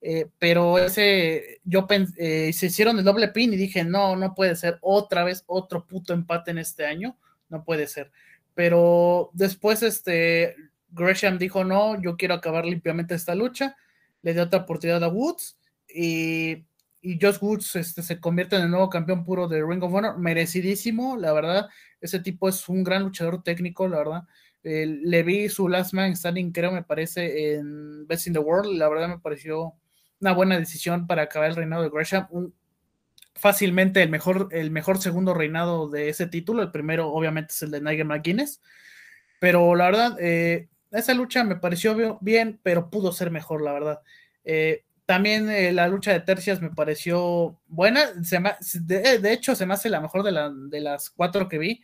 Eh, pero ese, yo eh, se hicieron el doble pin y dije, no, no puede ser otra vez otro puto empate en este año, no puede ser. Pero después, este, Gresham dijo, no, yo quiero acabar limpiamente esta lucha, le dio otra oportunidad a Woods y, y Josh Woods este, se convierte en el nuevo campeón puro de Ring of Honor, merecidísimo, la verdad, ese tipo es un gran luchador técnico, la verdad. Eh, le vi su Last Man Standing, creo, me parece, en Best in the World, la verdad me pareció una buena decisión para acabar el reinado de Gresham, fácilmente el mejor, el mejor segundo reinado de ese título, el primero obviamente es el de Nigel McGuinness, pero la verdad, eh, esa lucha me pareció bien, pero pudo ser mejor, la verdad. Eh, también eh, la lucha de tercias me pareció buena. de, hecho, se me hace la mejor de, de las cuatro que vi.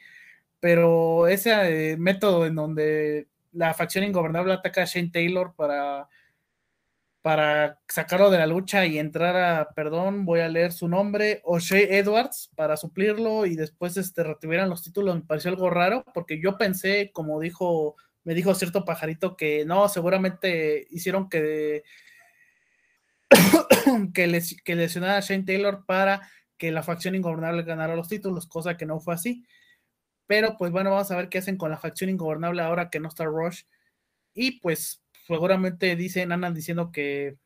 Pero ese método en donde la facción ingobernable ataca a Shane Taylor para, para sacarlo de la lucha y entrar a, perdón, voy a leer su nombre, O'Shea Edwards, para suplirlo y después este, retuvieran los títulos, me pareció algo raro, porque yo pensé, como dijo, me dijo cierto pajarito, que no, seguramente hicieron que, que, les, que lesionara a Shane Taylor para que la facción ingobernable ganara los títulos, cosa que no fue así. Pero pues bueno, vamos a ver qué hacen con la facción ingobernable ahora que no está Rush. Y pues seguramente dicen, andan diciendo que,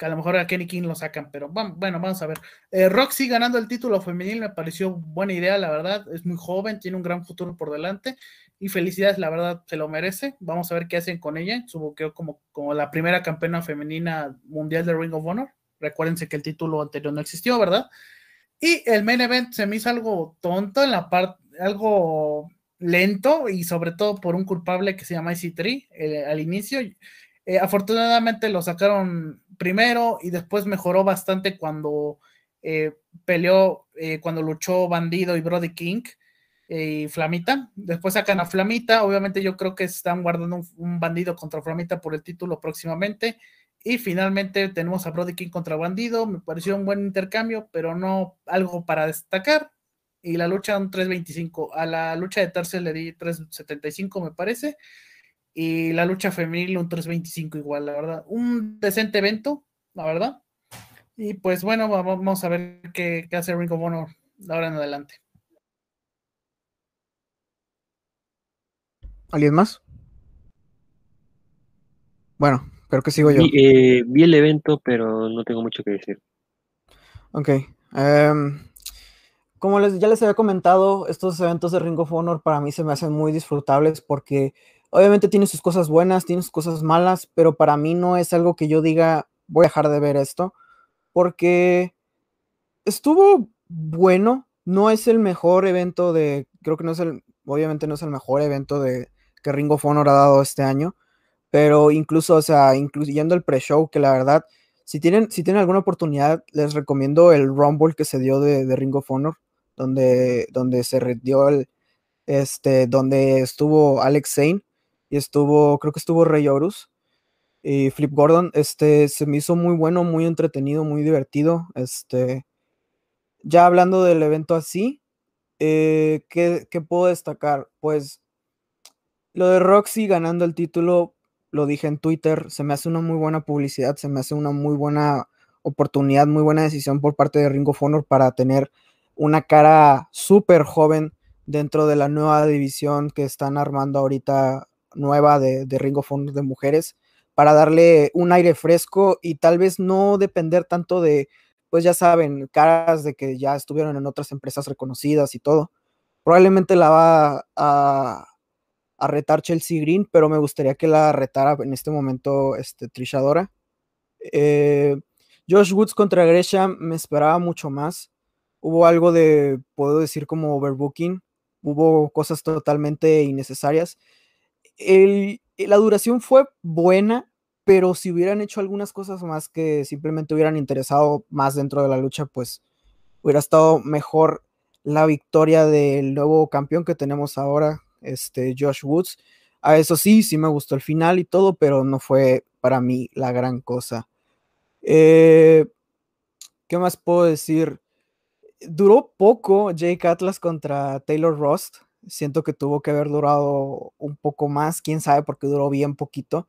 a lo mejor a Kenny King lo sacan, pero bueno, vamos a ver. Eh, Roxy ganando el título femenil me pareció buena idea, la verdad. Es muy joven, tiene un gran futuro por delante. Y felicidades, la verdad, se lo merece. Vamos a ver qué hacen con ella. Su como, como la primera campeona femenina mundial de Ring of Honor. Recuérdense que el título anterior no existió, ¿verdad? Y el main event se me hizo algo tonto en la parte algo lento y sobre todo por un culpable que se llama IC3 eh, al inicio. Eh, afortunadamente lo sacaron primero y después mejoró bastante cuando eh, peleó, cuando luchó Bandido y Brody King y Flamita. Después sacan a Flamita. Obviamente yo creo que están guardando un, bandido contra Flamita por el título próximamente. Y finalmente tenemos a Brody King contra Bandido. Me pareció un buen intercambio, pero no algo para destacar y la lucha un 3.25. A la lucha de tercer le di 3.75 me parece. Y la lucha femenil un 3.25 igual, la verdad. Un decente evento, la verdad. Y pues bueno, vamos a ver qué, qué hace Ring of Honor ahora en adelante. ¿Alguien más? Bueno, creo que sigo yo. Vi, eh, vi el evento, pero no tengo mucho que decir. Ok. Um, como les, ya les había comentado, estos eventos de Ring of Honor para mí se me hacen muy disfrutables porque obviamente tiene sus cosas buenas, tiene sus cosas malas, pero para mí no es algo que yo diga voy a dejar de ver esto porque estuvo bueno, no es el mejor evento de, creo que no es el, obviamente no es el mejor evento de que Ring of Honor ha dado este año, pero incluso, o sea, incluyendo el pre-show, que la verdad, si tienen, si tienen alguna oportunidad, les recomiendo el Rumble que se dio de, de Ring of Honor donde, donde se dio el, este, donde estuvo Alex Zane y estuvo, creo que estuvo Rey Horus y Flip Gordon, este, se me hizo muy bueno, muy entretenido, muy divertido, este, ya hablando del evento así, eh, ¿qué, ¿qué, puedo destacar? Pues lo de Roxy ganando el título, lo dije en Twitter, se me hace una muy buena publicidad, se me hace una muy buena oportunidad, muy buena decisión por parte de Ring of Honor para tener una cara súper joven dentro de la nueva división que están armando ahorita nueva de, de Ring of Honor de mujeres para darle un aire fresco y tal vez no depender tanto de, pues ya saben, caras de que ya estuvieron en otras empresas reconocidas y todo. Probablemente la va a, a retar Chelsea Green, pero me gustaría que la retara en este momento este, Trishadora. Eh, Josh Woods contra Gresham me esperaba mucho más hubo algo de, puedo decir, como overbooking, hubo cosas totalmente innecesarias. la duración fue buena, pero si hubieran hecho algunas cosas más que simplemente hubieran interesado más dentro de la lucha, pues hubiera estado mejor la victoria del nuevo campeón que tenemos ahora, este Josh Woods. A eso sí, sí me gustó el final y todo, pero no fue para mí la gran cosa. Eh, ¿Qué más puedo decir? Duró poco Jake Atlas contra Taylor Rost. Siento que tuvo que haber durado un poco más, quién sabe, porque duró bien poquito.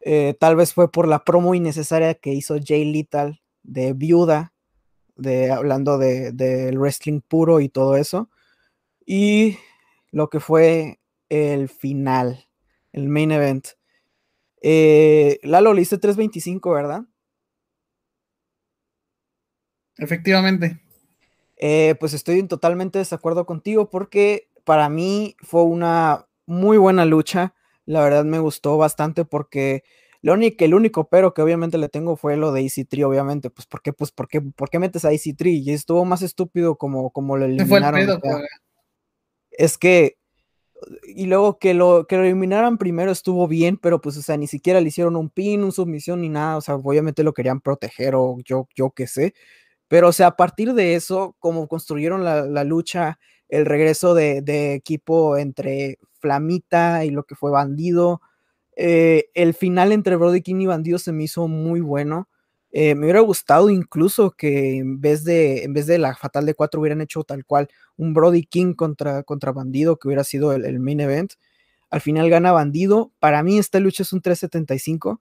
Eh, tal vez fue por la promo innecesaria que hizo Jay Little de viuda, de, hablando del de, wrestling puro y todo eso. Y lo que fue el final, el main event. Eh, Lalo, le hice 325, ¿verdad? Efectivamente. Eh, pues estoy en totalmente desacuerdo contigo porque para mí fue una muy buena lucha. La verdad me gustó bastante porque lo único, el único pero que obviamente le tengo fue lo de Easy Tree, obviamente. Pues ¿por qué? Pues ¿por qué, por qué metes a Easy Tree? Y estuvo más estúpido como, como lo eliminaron. es que y luego que lo, que lo eliminaran primero estuvo bien, pero pues, o sea, ni siquiera le hicieron un pin, un submisión ni nada, o sea, obviamente lo querían proteger o yo, yo qué sé, pero, o sea, a partir de eso, como construyeron la, lucha, el regreso de, equipo entre Flamita y lo que fue Bandido, eh, el final entre Brody King y Bandido se me hizo muy bueno. Eh, me hubiera gustado incluso que en vez de, en vez de la Fatal de 4 hubieran hecho tal cual un Brody King contra, contra Bandido, que hubiera sido el, main event. Al final gana Bandido. Para mí esta lucha es un 375.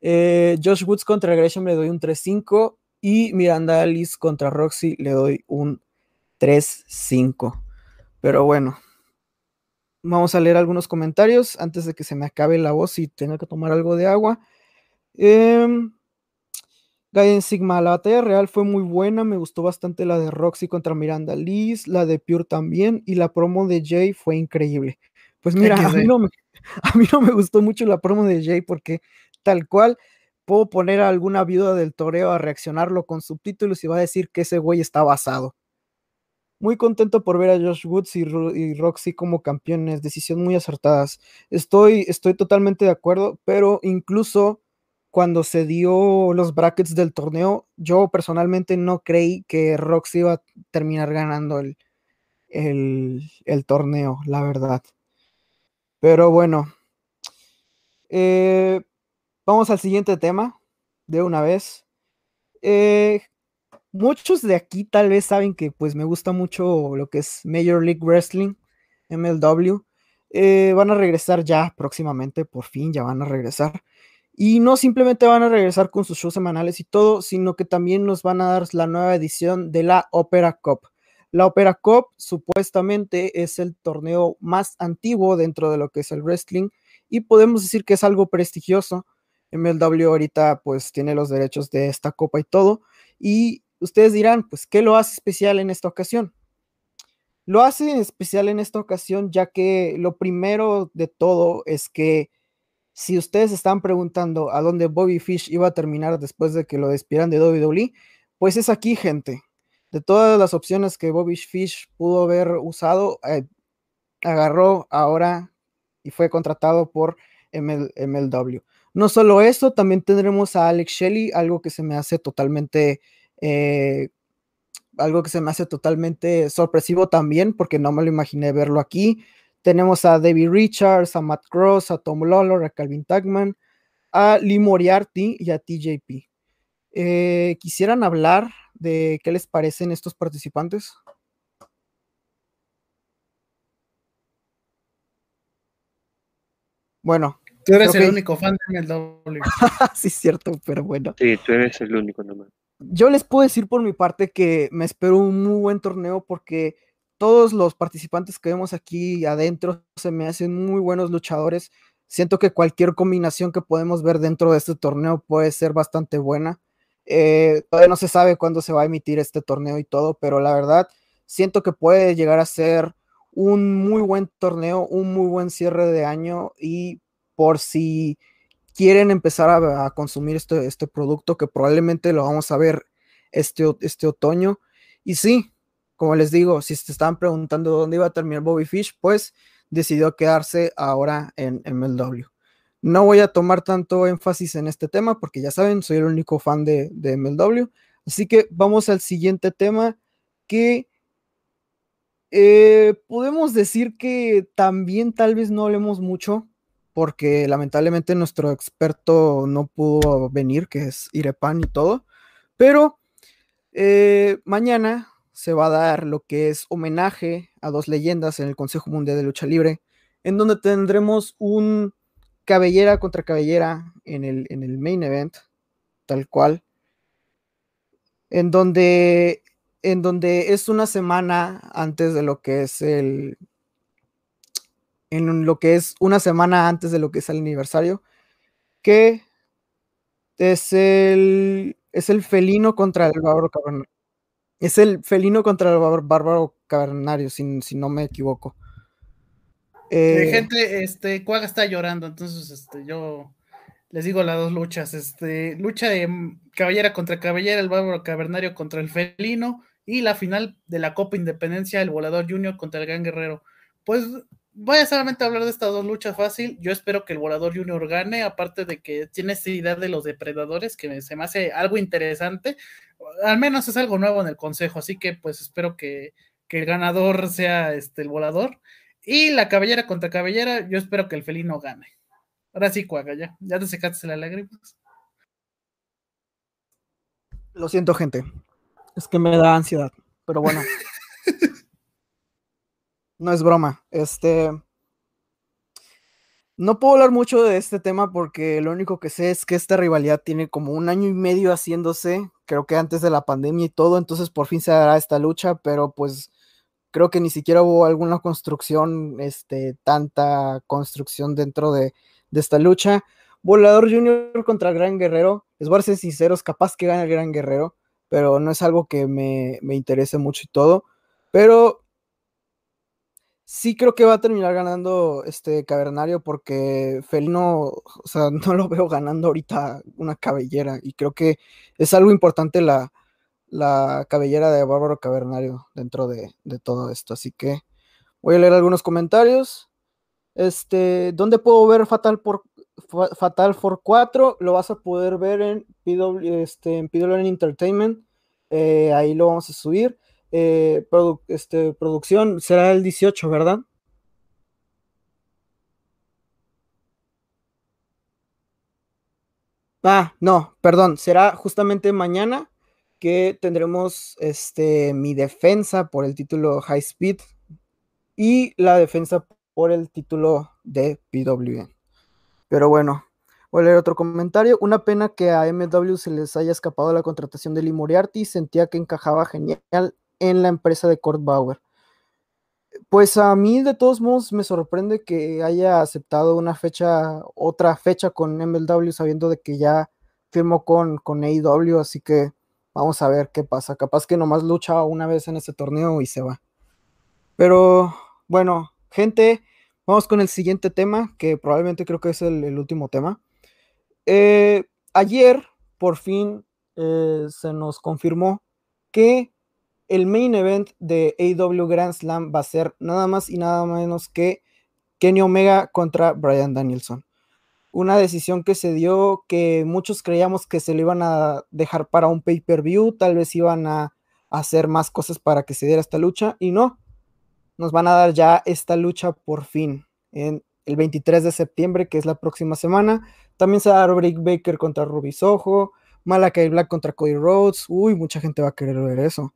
Eh, Josh Woods contra Gresham le doy un 3-5 y Miranda Alice contra Roxy le doy un 3-5. Pero bueno, vamos a leer algunos comentarios antes de que se me acabe la voz y tenga que tomar algo de agua. Eh, Gaiden Sigma, la batalla real fue muy buena, me gustó bastante la de Roxy contra Miranda Liz, la de Pure también, y la promo de Jay fue increíble. Pues mira, a mí, no me, a mí no me gustó mucho la promo de Jay porque tal cual puedo poner a alguna viuda del toreo a reaccionarlo con subtítulos y va a decir que ese güey está basado. Muy contento por ver a Josh Woods y, Roxy como campeones, decisiones muy acertadas. Estoy, estoy totalmente de acuerdo, pero incluso cuando se dio los brackets del torneo, yo personalmente no creí que Roxy iba a terminar ganando el, el, torneo, la verdad. Pero bueno, eh, vamos al siguiente tema de una vez. Eh, muchos de aquí tal vez saben que pues me gusta mucho lo que es Major League Wrestling, MLW. Eh, van a regresar ya próximamente, por fin ya van a regresar. Y no simplemente van a regresar con sus shows semanales y todo, sino que también nos van a dar la nueva edición de la Opera Cup. La Opera Cup supuestamente es el torneo más antiguo dentro de lo que es el wrestling y podemos decir que es algo prestigioso. MLW ahorita pues tiene los derechos de esta copa y todo. Y ustedes dirán, pues, ¿qué lo hace especial en esta ocasión? Lo hace especial en esta ocasión ya que lo primero de todo es que si ustedes están preguntando a dónde Bobby Fish iba a terminar después de que lo despidieran de WWE, pues es aquí, gente. De todas las opciones que Bobby Fish pudo haber usado, eh, agarró ahora y fue contratado por MLW. No solo eso, también tendremos a Alex Shelley, algo que se me hace totalmente, eh, algo que se me hace totalmente sorpresivo también, porque no me lo imaginé verlo aquí. Tenemos a David Richards, a Matt Cross, a Tom Lawlor, a Calvin Tagman, a Lee Moriarty y a TJP. Eh, ¿Quisieran hablar de qué les parecen estos participantes? Bueno. Tú eres el único fan de MLW. sí, es cierto, pero bueno. Sí, tú eres el único nomás. Yo les puedo decir por mi parte que me espero un muy buen torneo porque todos los participantes que vemos aquí adentro se me hacen muy buenos luchadores. Siento que cualquier combinación que podemos ver dentro de este torneo puede ser bastante buena. Eh, todavía no se sabe cuándo se va a emitir este torneo y todo, pero la verdad siento que puede llegar a ser un muy buen torneo, un muy buen cierre de año y por si quieren empezar a, consumir este, este producto que probablemente lo vamos a ver este, este otoño. Y sí, como les digo, si se estaban preguntando dónde iba a terminar Bobby Fish, pues decidió quedarse ahora en MLW. No voy a tomar tanto énfasis en este tema porque ya saben, soy el único fan de, MLW. Así que vamos al siguiente tema que eh, podemos decir que también tal vez no hablemos mucho porque lamentablemente nuestro experto no pudo venir, que es Irepan y todo. Pero eh, mañana se va a dar lo que es homenaje a dos leyendas en el Consejo Mundial de Lucha Libre, en donde tendremos un cabellera contra cabellera en el, en el main event, tal cual, en donde, en donde es una semana antes de lo que es el, en lo que es una semana antes de lo que es el aniversario, que es el, es el felino contra el bárbaro es el felino contra el bárbaro cavernario, si, no me equivoco. Eh, gente, este, Cuaga está llorando, entonces este, yo les digo las dos luchas. Este, lucha de caballera contra caballera, el bárbaro cavernario contra el felino, y la final de la Copa Independencia, el volador junior contra el gran guerrero. Pues voy a solamente hablar de estas dos luchas fácil. Yo espero que el Volador Junior gane, aparte de que tiene esta idea de los depredadores, que se me hace algo interesante. Al menos es algo nuevo en el consejo, así que pues espero que, el ganador sea este, el Volador. Y la cabellera contra cabellera, yo espero que el felino gane. Ahora sí, Cuaga, ya, ya te secaste las lágrimas. Lo siento, gente. Es que me da ansiedad, pero bueno. no es broma. Este. No puedo hablar mucho de este tema porque lo único que sé es que esta rivalidad tiene como un año y medio haciéndose, creo que antes de la pandemia y todo, entonces por fin se dará esta lucha, pero pues creo que ni siquiera hubo alguna construcción, este, tanta construcción dentro de, esta lucha. Volador Junior contra Gran Guerrero, les voy a ser sinceros, capaz que gane el Gran Guerrero, pero no es algo que me, me interese mucho y todo, pero sí creo que va a terminar ganando este Cavernario porque Felino, o sea, no lo veo ganando ahorita una cabellera y creo que es algo importante la, la cabellera de Bárbaro Cavernario dentro de, todo esto. Así que voy a leer algunos comentarios. Este, ¿dónde puedo ver Fatal por Fatal for 4? Lo vas a poder ver en PW, este, en Entertainment. Eh, ahí lo vamos a subir. Eh, este, producción será el 18, ¿verdad? Ah, no, perdón, será justamente mañana que tendremos este, mi defensa por el título High Speed y la defensa por el título de PWN. Pero bueno, voy a leer otro comentario. Una pena que a MW se les haya escapado la contratación de Lee. Sentía que encajaba genial en la empresa de Kurt Bauer. Pues a mí de todos modos me sorprende que haya aceptado una fecha, otra fecha con MLW sabiendo de que ya firmó con, con AEW, así que vamos a ver qué pasa. Capaz que nomás lucha una vez en ese torneo y se va. Pero bueno, gente, vamos con el siguiente tema, que probablemente creo que es el, último tema. Eh, ayer, por fin, eh, se nos confirmó que el main event de AW Grand Slam va a ser nada más y nada menos que Kenny Omega contra Brian Danielson. Una decisión que se dio que muchos creíamos que se le iban a dejar para un pay-per-view, tal vez iban a hacer más cosas para que se diera esta lucha y no, nos van a dar ya esta lucha por fin en el 23 de septiembre, que es la próxima semana. También se va a dar Brick Baker contra Ruby Soho, Malakai Black contra Cody Rhodes. Uy, mucha gente va a querer ver eso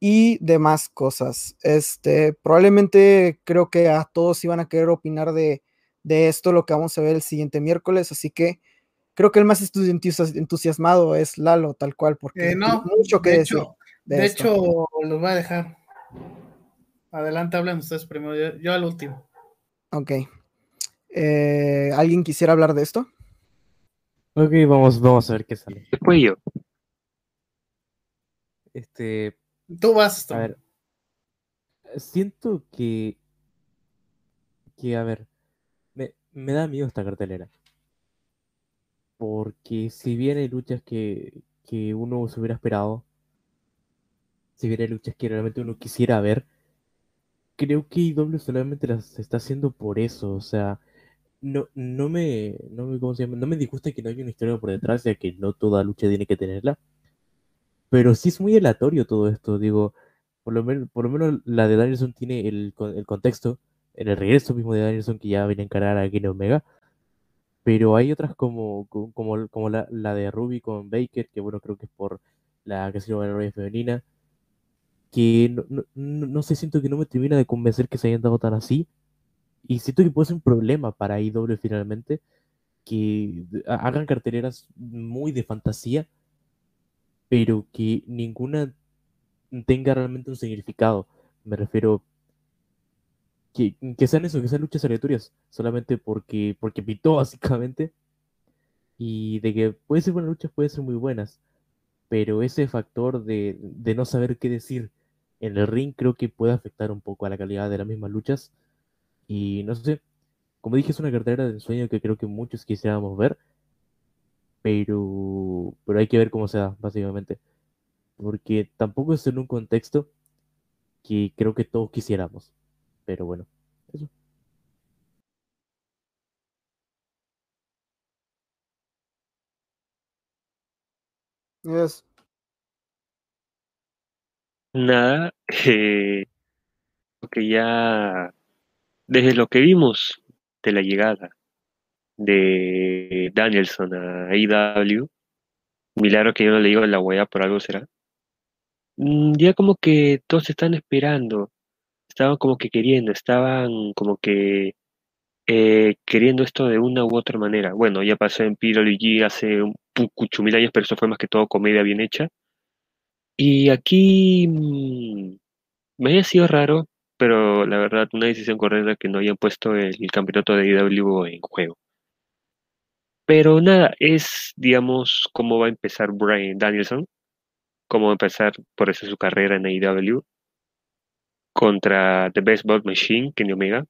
y demás cosas. Este, probablemente creo que a todos iban a querer opinar de, esto, lo que vamos a ver el siguiente miércoles, así que creo que el más entusiasmado es Lalo, tal cual, porque eh, no, mucho que de Hecho, de, hecho, lo voy a dejar. Adelante, hablen ustedes primero, yo, al último. Ok. Eh, ¿Alguien quisiera hablar de esto? Ok, vamos, vamos a ver qué sale. Después yo. Este, Tú vas. A ver. Siento que. Que, a ver. Me, me da miedo esta cartelera. Porque si bien hay luchas que, que uno se hubiera esperado. Si bien hay luchas que realmente uno quisiera ver. Creo que IW solamente las está haciendo por eso. O sea. No, no me. No me, ¿cómo se llama? No me disgusta que no haya una historia por detrás, ya que no toda lucha tiene que tenerla pero sí es muy aleatorio todo esto, digo, por lo menos, por lo menos la de Danielson tiene el, el contexto, en el regreso mismo de Danielson que ya viene a encarar a Kenny Omega, pero hay otras como, como, como la, la, de Ruby con Baker, que bueno, creo que es por la llama la femenina, que no, no, no, sé, siento que no me termina de convencer que se hayan dado tan así, y siento que puede ser un problema para IW finalmente, que hagan carteleras muy de fantasía, pero que ninguna tenga realmente un significado. Me refiero que, que sean eso, que sean luchas aleatorias, solamente porque, porque pintó básicamente. Y de que puede ser buenas luchas, puede ser muy buenas. Pero ese factor de, de no saber qué decir en el ring creo que puede afectar un poco a la calidad de las mismas luchas. Y no sé, como dije, es una cartera de ensueño que creo que muchos quisiéramos ver, pero, pero hay que ver cómo se da, básicamente. Porque tampoco es en un contexto que creo que todos quisiéramos. Pero bueno, eso. Nada, eh, que ya desde lo que vimos de la llegada de Danielson a AEW, milagro que yo no le digo la hueá por algo será. Mm, ya como que todos están esperando, estaban como que queriendo, estaban como que eh, queriendo esto de una u otra manera. Bueno, ya pasó en PWG hace un cucho mil años, pero eso fue más que todo comedia bien hecha. Y aquí mm, me había sido raro, pero la verdad, una decisión correcta que no hayan puesto el, campeonato de IW en juego. Pero nada, es, digamos, cómo va a empezar Brian Danielson, cómo va a empezar por eso su carrera en AEW contra The Best Bot Machine, Kenny Omega.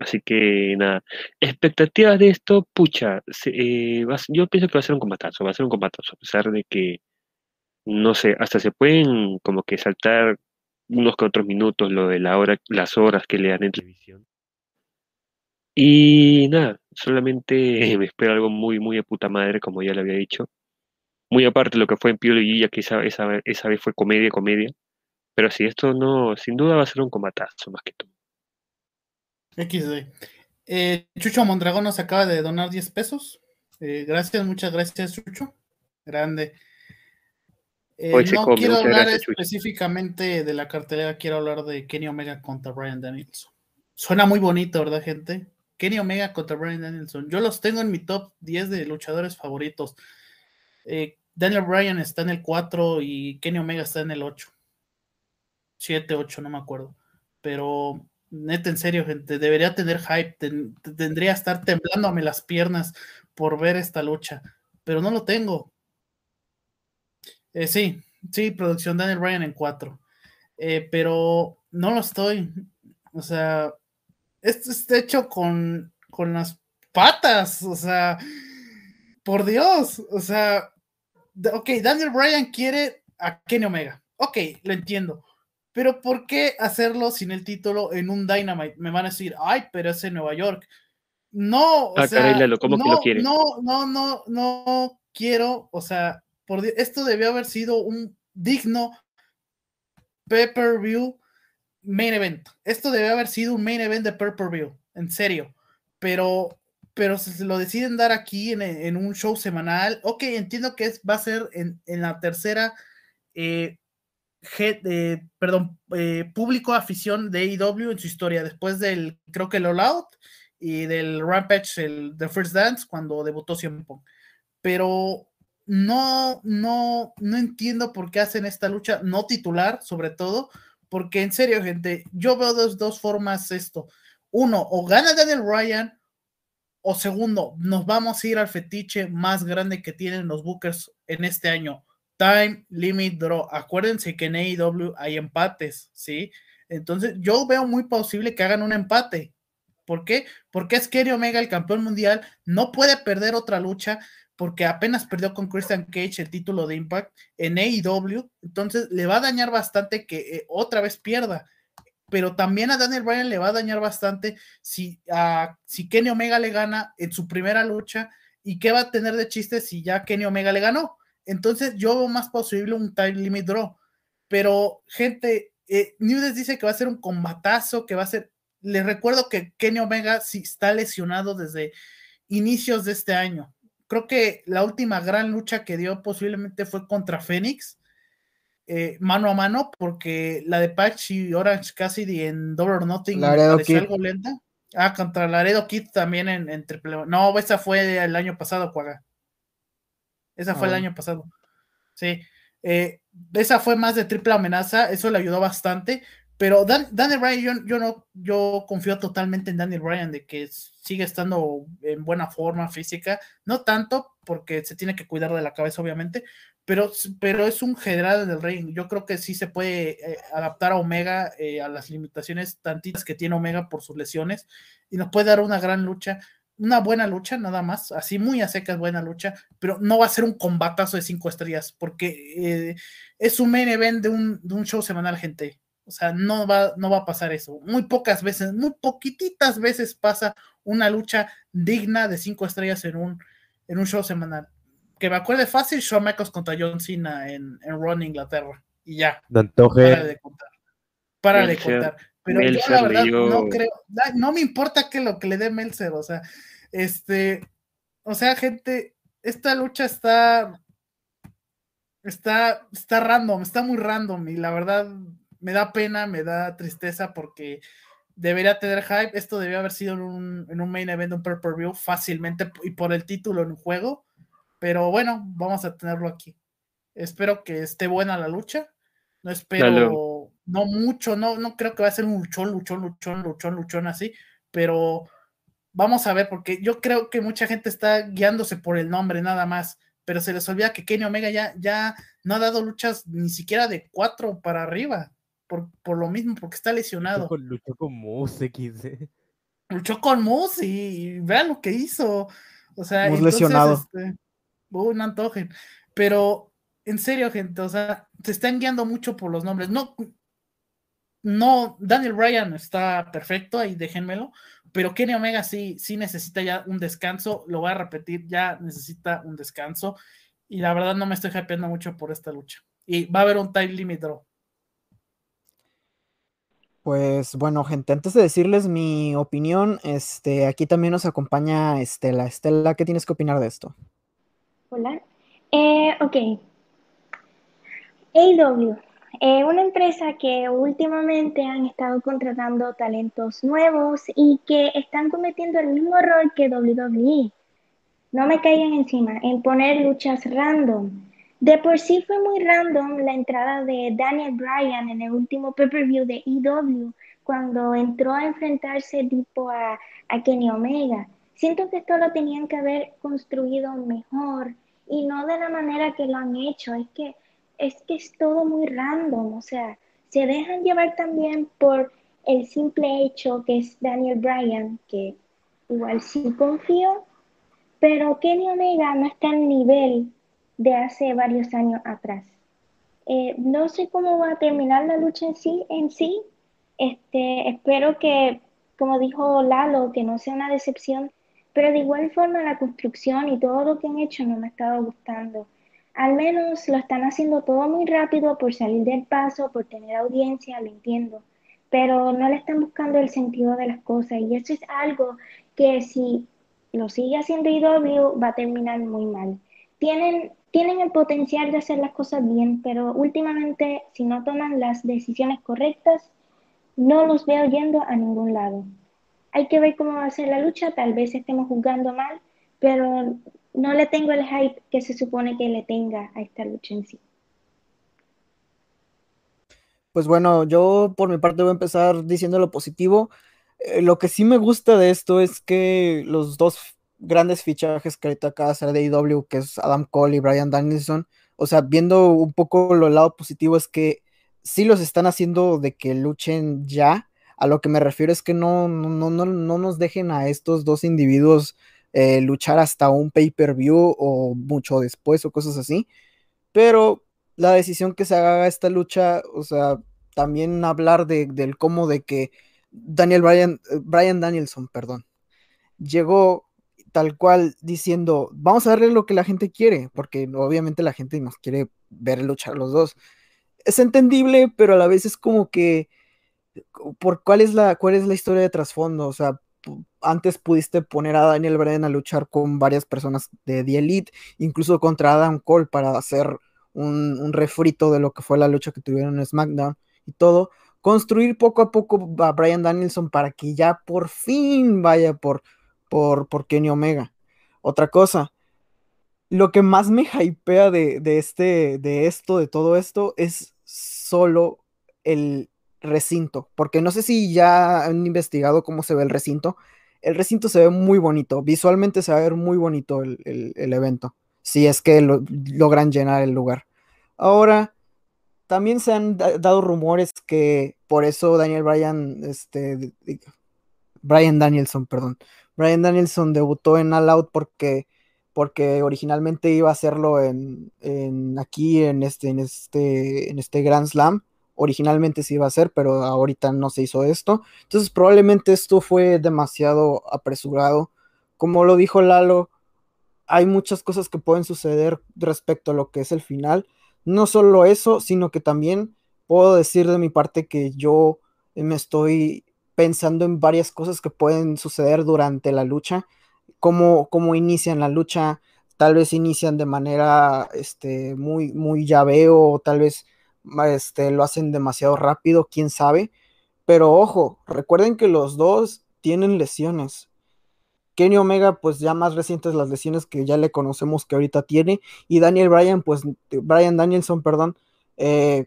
Así que nada, expectativas de esto, pucha, eh, yo pienso que va a ser un combatazo, va a ser un combatazo, a pesar de que, no sé, hasta se pueden como que saltar unos que otros minutos lo de la hora, las horas que le dan en televisión. Y nada, solamente me espero algo muy, muy de puta madre, como ya le había dicho. Muy aparte de lo que fue en Pio y ya que esa, esa, esa vez fue comedia, comedia. Pero sí, esto no, sin duda va a ser un combatazo más que todo. XD. Eh, Chucho Mondragón nos acaba de donar 10 pesos. Eh, gracias, muchas gracias, Chucho. Grande. Eh, no quiero hablar específicamente de la cartelera, quiero hablar de Kenny Omega contra Brian Danielson. Suena muy bonito, ¿verdad, gente? Kenny Omega contra Brian Danielson. Yo los tengo en mi top 10 de luchadores favoritos. Daniel Bryan está en el 4 y Kenny Omega está en el 8. 7, 8, no me acuerdo. Pero neta, en serio, gente, debería tener hype, tendría que estar temblándome las piernas por ver esta lucha, pero no lo tengo. Eh, sí, sí, producción Daniel Bryan en 4, eh, pero no lo estoy. O sea, esto está hecho con, con las patas, o sea, por Dios, o sea, ok, Daniel Bryan quiere a Kenny Omega, ok, lo entiendo pero ¿por qué hacerlo sin el título en un Dynamite? Me van a decir, ay, pero es en Nueva York. No, o ah, sea, no, no, no, no, no quiero, o sea, por, esto debió haber sido un digno pay-per-view main event. Esto debe haber sido un main event de pay-per-view, en serio. Pero, pero se lo deciden dar aquí en, un show semanal. Ok, entiendo que es, va a ser en, en la tercera eh, eh, perdón, eh, público afición de AEW en su historia, después del, creo que el All Out y del Rampage, el The First Dance, cuando debutó CM Pero no, no, no entiendo por qué hacen esta lucha no titular, sobre todo, porque en serio, gente, yo veo dos, dos formas esto. Uno, o gana Daniel Ryan, o segundo, nos vamos a ir al fetiche más grande que tienen los Bookers en este año, Time Limit Draw. Acuérdense que en AEW hay empates, ¿sí? Entonces, yo veo muy posible que hagan un empate. ¿Por qué? Porque es Kenny Omega el campeón mundial, no puede perder otra lucha porque apenas perdió con Christian Cage el título de Impact en AEW, entonces le va a dañar bastante que eh, otra vez pierda, pero también a Daniel Bryan le va a dañar bastante si, si Kenny Omega le gana en su primera lucha y qué va a tener de chiste si ya Kenny Omega le ganó. Entonces yo veo más posible un time limit draw. Pero, gente, eh, dice que va a ser un combatazo, que va a ser. Les recuerdo que Kenny Omega sí está lesionado desde inicios de este año. Creo que la última gran lucha que dio posiblemente fue contra Phoenix, eh, mano a mano, porque la de Patch y Orange Cassidy en Double or Nothing pareció algo lenta. Ah, contra Laredo Kid también en, en triple. No, esa fue el año pasado, Cuaga. Esa fue el año pasado. Sí. Eh, esa fue más de triple amenaza, eso le ayudó bastante. Pero Daniel Bryan, yo, no, yo confío totalmente en Daniel Bryan de que sigue estando en buena forma física, no tanto porque se tiene que cuidar de la cabeza, obviamente, pero, pero es un general del rey. Yo creo que sí se puede eh, adaptar a Omega eh, a las limitaciones tantitas que tiene Omega por sus lesiones y nos puede dar una gran lucha una buena lucha, nada más, así muy a secas, buena lucha, pero no va a ser un combatazo de cinco estrellas, porque eh, es un main event de un, show semanal, gente. O sea, no va, no va a pasar eso. Muy pocas veces, muy poquititas veces pasa una lucha digna de cinco estrellas en un, en un show semanal. que me acuerde fácil, Shawn Michaels contra John Cena en, en Raw Inglaterra. Y ya. Para de contar. Para de contar. Pero yo la verdad no creo, no me importa que lo que le dé Meltzer, o sea, este, o sea, gente, esta lucha está, está, está random, está muy random y la verdad me da pena, me da tristeza porque debería tener hype. Esto debería haber sido en un, en un main event, un per per view fácilmente y por el título en un juego. Pero bueno, vamos a tenerlo aquí. Espero que esté buena la lucha. No espero, no mucho, no, no creo que va a ser un luchón, luchón, luchón, luchón, luchón así, pero vamos a ver, porque yo creo que mucha gente está guiándose por el nombre nada más, pero se les olvida que Kenny Omega ya, ya no ha dado luchas ni siquiera de cuatro para arriba por, lo mismo, porque está lesionado. Luchó con, Moose, XD. Luchó con Moose y, vean lo que hizo. O sea, lesionado. Este, un antojen. Pero, en serio, gente, o sea, se están guiando mucho por los nombres. No, no, Daniel Bryan está perfecto, ahí déjenmelo, pero Kenny Omega sí, sí necesita ya un descanso, lo voy a repetir, ya necesita un descanso, y la verdad no me estoy hypeando mucho por esta lucha. Y va a haber un time limit draw. Pues bueno, gente, antes de decirles mi opinión, este, aquí también nos acompaña Estela. Estela, ¿qué tienes que opinar de esto? Hola. Eh, ok. AW, eh, una empresa que últimamente han estado contratando talentos nuevos y que están cometiendo el mismo error que WWE. No me caigan encima en poner luchas random de por sí fue muy random la entrada de Daniel Bryan en el último pay-per-view de EW cuando entró a enfrentarse tipo a, a Kenny Omega. Siento que esto lo tenían que haber construido mejor y no de la manera que lo han hecho. Es que es que es todo muy random, o sea, se dejan llevar también por el simple hecho que es Daniel Bryan, que igual sí confío, pero Kenny Omega no está al nivel de hace varios años atrás. Eh, no sé cómo va a terminar la lucha en sí, en sí. Este, espero que, como dijo Lalo, que no sea una decepción, pero de igual forma la construcción y todo lo que han hecho no me ha estado gustando. Al menos lo están haciendo todo muy rápido por salir del paso, por tener audiencia, lo entiendo, pero no le están buscando el sentido de las cosas y eso es algo que si lo sigue haciendo IW va a terminar muy mal. Tienen tienen el potencial de hacer las cosas bien, pero últimamente si no toman las decisiones correctas, no los veo yendo a ningún lado. Hay que ver cómo va a ser la lucha, tal vez estemos jugando mal, pero no le tengo el hype que se supone que le tenga a esta lucha en sí. Pues bueno, yo por mi parte voy a empezar diciendo lo positivo. Eh, lo que sí me gusta de esto es que los dos grandes fichajes que ahorita acaba de hacer de IW, que es Adam Cole y Brian Danielson. O sea, viendo un poco lo lado positivo es que sí los están haciendo de que luchen ya. A lo que me refiero es que no, no, no, no nos dejen a estos dos individuos eh, luchar hasta un pay-per-view o mucho después o cosas así. Pero la decisión que se haga esta lucha, o sea, también hablar de, del cómo de que Daniel Bryan, eh, Brian Danielson, perdón, llegó tal cual diciendo, vamos a darle lo que la gente quiere, porque obviamente la gente nos quiere ver luchar los dos. Es entendible, pero a la vez es como que, ¿por cuál es la, cuál es la historia de trasfondo? O sea, antes pudiste poner a Daniel Bryan a luchar con varias personas de The Elite, incluso contra Adam Cole para hacer un, un refrito de lo que fue la lucha que tuvieron en SmackDown y todo. Construir poco a poco a Brian Danielson para que ya por fin vaya por por, por Kenny Omega. Otra cosa, lo que más me hypea de, este, de esto, de todo esto, es solo el recinto, porque no sé si ya han investigado cómo se ve el recinto. El recinto se ve muy bonito, visualmente se va a ver muy bonito el, evento, si es que logran llenar el lugar. Ahora, también se han dado rumores que por eso Daniel Bryan, este, Brian Danielson, perdón, Brian Danielson debutó en All Out porque, porque originalmente iba a hacerlo en, aquí en este, en este, en este Grand Slam. Originalmente se iba a hacer, pero ahorita no se hizo esto. Entonces probablemente esto fue demasiado apresurado. Como lo dijo Lalo, hay muchas cosas que pueden suceder respecto a lo que es el final. No solo eso, sino que también puedo decir de mi parte que yo me estoy pensando en varias cosas que pueden suceder durante la lucha, cómo, cómo inician la lucha, tal vez inician de manera este, muy, muy llaveo, o tal vez este, lo hacen demasiado rápido, quién sabe. Pero ojo, recuerden que los dos tienen lesiones. Kenny Omega, pues ya más recientes las lesiones que ya le conocemos que ahorita tiene. Y Daniel Bryan, pues Bryan Danielson, perdón, eh,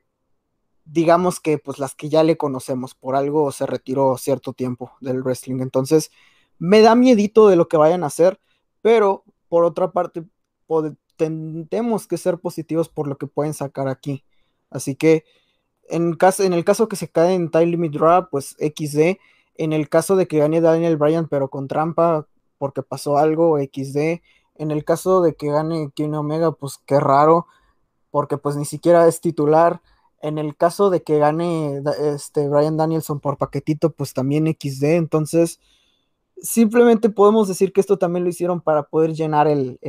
digamos que pues las que ya le conocemos, por algo se retiró cierto tiempo del wrestling. Entonces, me da miedito de lo que vayan a hacer, pero por otra parte, tendemos que ser positivos por lo que pueden sacar aquí. Así que en, caso, en el caso que se cae en Time Limit Draw, pues XD. En el caso de que gane Daniel Bryan, pero con trampa, porque pasó algo, XD. En el caso de que gane Kenny Omega, pues qué raro, porque pues ni siquiera es titular. En el caso de que gane este Brian Danielson por paquetito, pues también XD. Entonces, simplemente podemos decir que esto también lo hicieron para poder llenar el,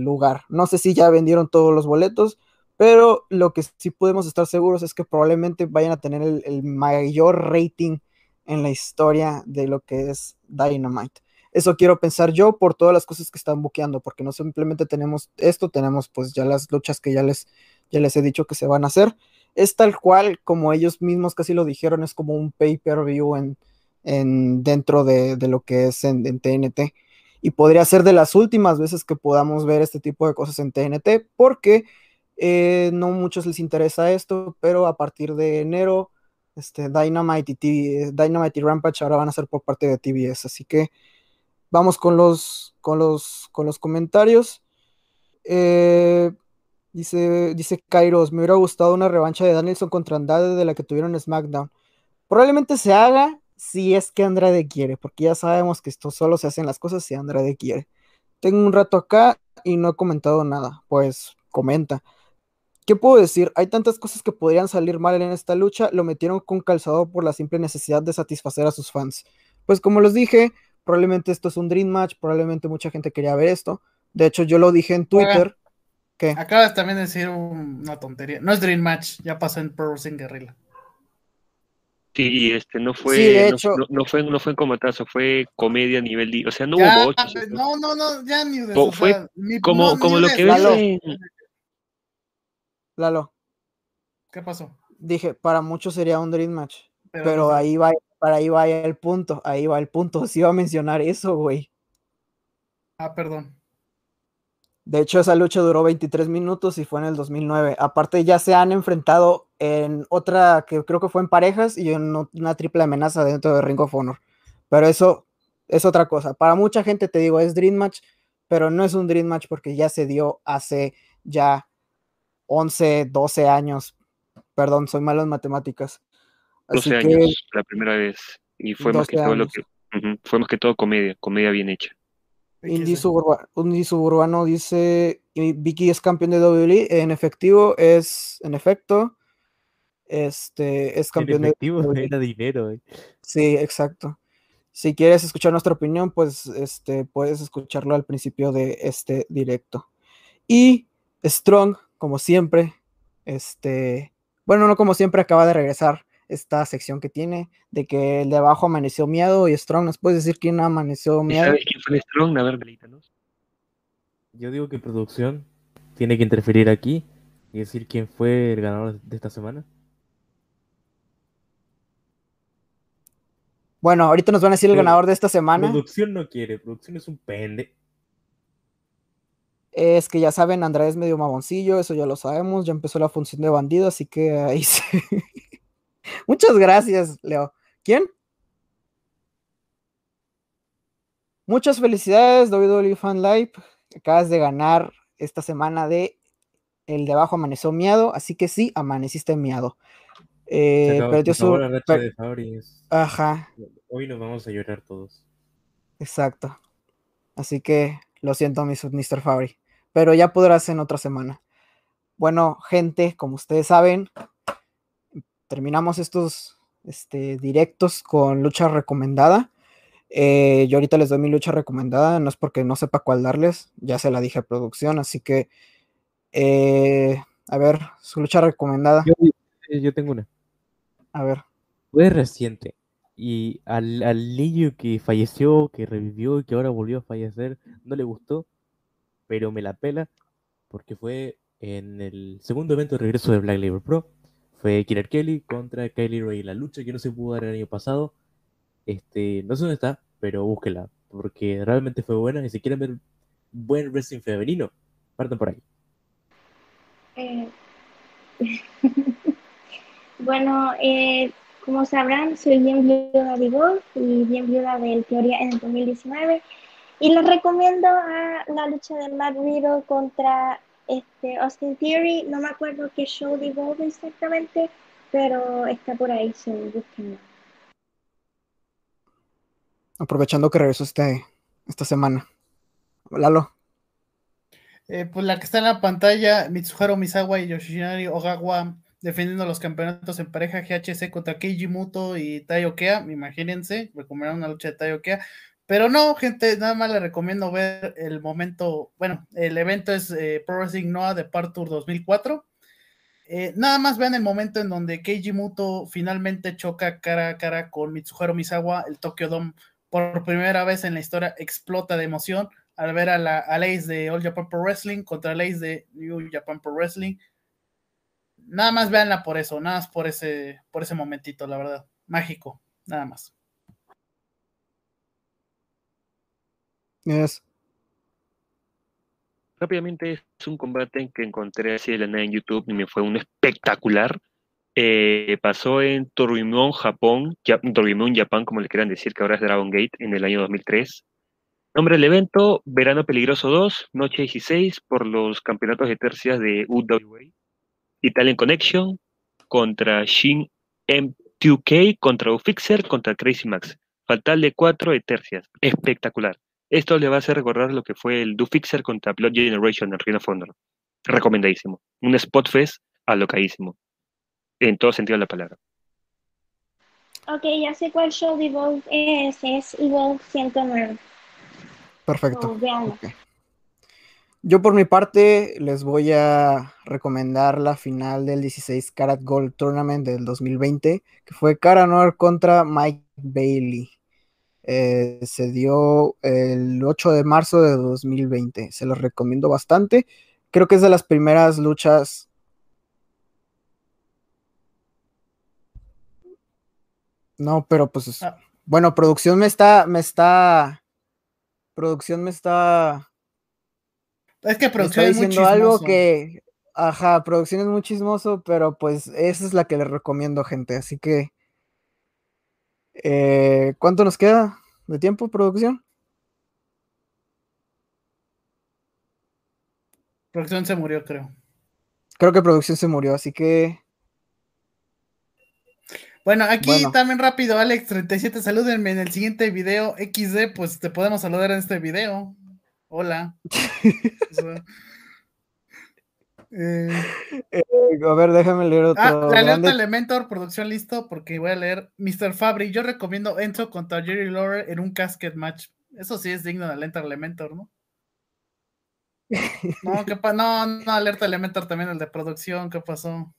lugar. No sé si ya vendieron todos los boletos, pero lo que sí podemos estar seguros es que probablemente vayan a tener el, mayor rating en la historia de lo que es Dynamite. Eso quiero pensar yo por todas las cosas que están buqueando, porque no simplemente tenemos esto, tenemos pues ya las luchas que ya les, ya les he dicho que se van a hacer es tal cual como ellos mismos casi lo dijeron, es como un pay-per-view en, en, dentro de, lo que es en, TNT. Y podría ser de las últimas veces que podamos ver este tipo de cosas en TNT, porque eh, no muchos les interesa esto, pero a partir de enero, este, Dynamite, y Dynamite y Rampage ahora van a ser por parte de TBS. Así que vamos con los, con los, con los comentarios. Eh, Dice, dice Kairos, me hubiera gustado una revancha de Danielson contra Andrade de la que tuvieron en SmackDown. Probablemente se haga si es que Andrade quiere, porque ya sabemos que esto solo se hacen las cosas si Andrade quiere. Tengo un rato acá y no he comentado nada. Pues comenta. ¿Qué puedo decir? Hay tantas cosas que podrían salir mal en esta lucha. Lo metieron con calzador por la simple necesidad de satisfacer a sus fans. Pues como les dije, probablemente esto es un Dream Match. Probablemente mucha gente quería ver esto. De hecho, yo lo dije en Twitter. Acabas también de decir una tontería. No es Dream Match, ya pasó en Pro Wrestling Guerrilla. Sí, y este no fue, no, fue, no fue en comatazo, fue comedia a nivel, o sea, no hubo boches. No, no, no, ya ni de eso, Fue como, como lo que ves Lalo. ¿Qué pasó? Dije, para muchos sería un Dream Match, pero, ahí va, para ahí va el punto, ahí va el punto, sí iba a mencionar eso, güey. Ah, perdón. De hecho, esa lucha duró 23 minutos y fue en el 2009. Aparte, ya se han enfrentado en otra que creo que fue en parejas y en una triple amenaza dentro de Ring of Honor. Pero eso es otra cosa. Para mucha gente, te digo, es Dream Match, pero no es un Dream Match porque ya se dio hace ya 11, 12 años. Perdón, soy malo en matemáticas. 12 años la primera vez. Y fue más que todo lo que. fue más que todo comedia, comedia bien hecha. Indy, Suburbano dice, Vicky es campeón de WWE, en efectivo es, en efecto, este, es campeón en efectivo, de era dinero. Eh. Sí, exacto. Si quieres escuchar nuestra opinión, pues este, puedes escucharlo al principio de este directo. Y Strong, como siempre, este, bueno, no como siempre, acaba de regresar esta sección que tiene, de que el de abajo amaneció miedo y Strong, ¿nos puedes decir quién amaneció miedo? ¿Sabes quién fue Strong? A ver, Yo digo que producción tiene que interferir aquí y decir quién fue el ganador de esta semana. Bueno, ahorita nos van a decir el ganador de esta semana. Producción no quiere, producción es un pende. Es que ya saben, Andrade es medio mamoncillo, eso ya lo sabemos, ya empezó la función de bandido, así que ahí se... Muchas gracias, Leo. ¿Quién? Muchas felicidades, WWE Fan Live. Acabas de ganar esta semana de El de abajo amaneció miado, así que sí, amaneciste miado. Eh, perdió su. Ajá. Hoy nos vamos a llorar todos. Exacto. Así que lo siento, Mr. Fabri. Pero ya podrás en otra semana. Bueno, gente, como ustedes saben, terminamos estos este, directos con lucha recomendada. Eh, yo ahorita les doy mi lucha recomendada, no es porque no sepa cuál darles, ya se la dije a producción, así que, eh, a ver, su lucha recomendada. Yo, tengo una. A ver. Fue reciente. Y al, al niño que falleció, que revivió y que ahora volvió a fallecer, no le gustó, pero me la pela porque fue en el segundo evento de regreso de Black Label Pro. Fue Killer Kelly contra Kylie Ray. La lucha que no se pudo dar el año pasado. Este, no sé dónde está, pero búsquela. Porque realmente fue buena. Y si quieren ver buen wrestling femenino, parten por ahí. Eh, bueno, eh, como sabrán, soy bien viuda de Golf y bien viuda del Teoría en el 2019. Y les recomiendo a la lucha de Matt Riddle contra este, Austin Theory, no me acuerdo qué show de Evolve exactamente, pero está por ahí, so búsquenlo. Aprovechando que regresó este, esta semana. Lalo. Eh, pues la que está en la pantalla, Mitsuharu Misawa y Yoshinari Ogawa defendiendo los campeonatos en pareja GHC contra Keiji Muto y Taio Kea, imagínense, recomendaron una lucha de Taio Kea, pero no, gente, nada más les recomiendo ver el momento, bueno, el evento es eh, Pro Wrestling Noah de Part Tour 2004. Eh, nada más vean el momento en donde Keiji Muto finalmente choca cara a cara con Mitsuharu Misawa, el Tokyo Dome, por primera vez en la historia explota de emoción al ver a la a de All Japan Pro Wrestling contra Ace de New Japan Pro Wrestling. Nada más véanla por eso, nada más por ese, por ese momentito, la verdad. Mágico, nada más. Rápidamente es un combate que encontré así de la nada en YouTube y me fue un espectacular. Eh, pasó en Torimon, Japón, Torimon, Japón, como le quieran decir, que ahora es Dragon Gate, en el año 2003. Nombre del evento, Verano Peligroso 2, Noche 16, por los campeonatos de tercias de UWA. Italian Connection contra Shin M2K, contra Ufixer, contra Crazy Max. Fatal de 4 de tercias. Espectacular. Esto le va a hacer recordar lo que fue el Do Fixer contra Blood Generation en Ring of Honor. Recomendadísimo. Un spot fest alocadísimo. En todo sentido de la palabra. Ok, ya sé cuál show de Evolve es. Es Evolve 109. Perfecto. Yo por mi parte les voy a recomendar la final del 16 Karat Gold Tournament del 2020, que fue Cara contra Mike Bailey. Eh, se dio el 8 de marzo de 2020. Se los recomiendo bastante. Creo que es de las primeras luchas. No, pero pues. Ah. Bueno, producción me está. Me está. Producción me está. Es que producción está diciendo algo que. Ajá, producción es muy chismoso, pero pues esa es la que les recomiendo, gente. Así que. Eh, ¿Cuánto nos queda de tiempo, producción? Producción se murió, creo. Creo que producción se murió, así que. Bueno, aquí también rápido, Alex37, salúdenme en el siguiente video XD, pues te podemos saludar en este video. Hola. Eh, eh, a ver, déjame leer otro. Ah, la alerta Elementor, producción listo, porque voy a leer Mr. Fabri. Yo recomiendo Enzo contra Jerry Lawler en un casket match. Eso sí es digno de alerta Elementor, ¿no? No, ¿qué no, no, alerta Elementor también el de producción, ¿qué pasó?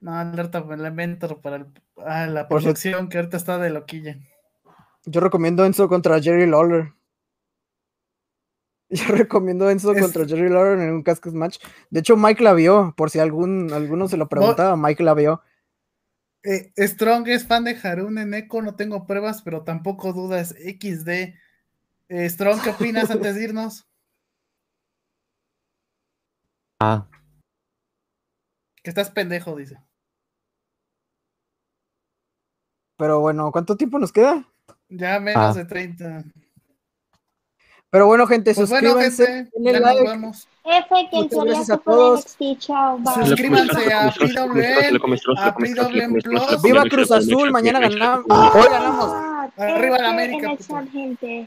No, alerta Elementor para ah, la producción que ahorita está de loquilla. Yo recomiendo Enzo contra Jerry Lawler. Yo recomiendo Enzo contra Jerry Lawler en un cascos match. De hecho, Mike la vio, por si algún, alguno se lo preguntaba, Mike la vio. Eh, Strong es fan de Harun en Echo, no tengo pruebas, pero tampoco dudas. XD. Eh, Strong, ¿qué opinas antes de irnos? Ah. Que estás pendejo, dice. Pero bueno, ¿cuánto tiempo nos queda? Ya menos ah. de 30. Pero bueno, gente, pues suscríbanse. Bueno, gente, ya nos F, gracias a todos. Chao, Suscríbanse a PWM, Plus. Viva Cruz Azul, mañana ganamos. Hoy ganamos. Arriba la América. gente.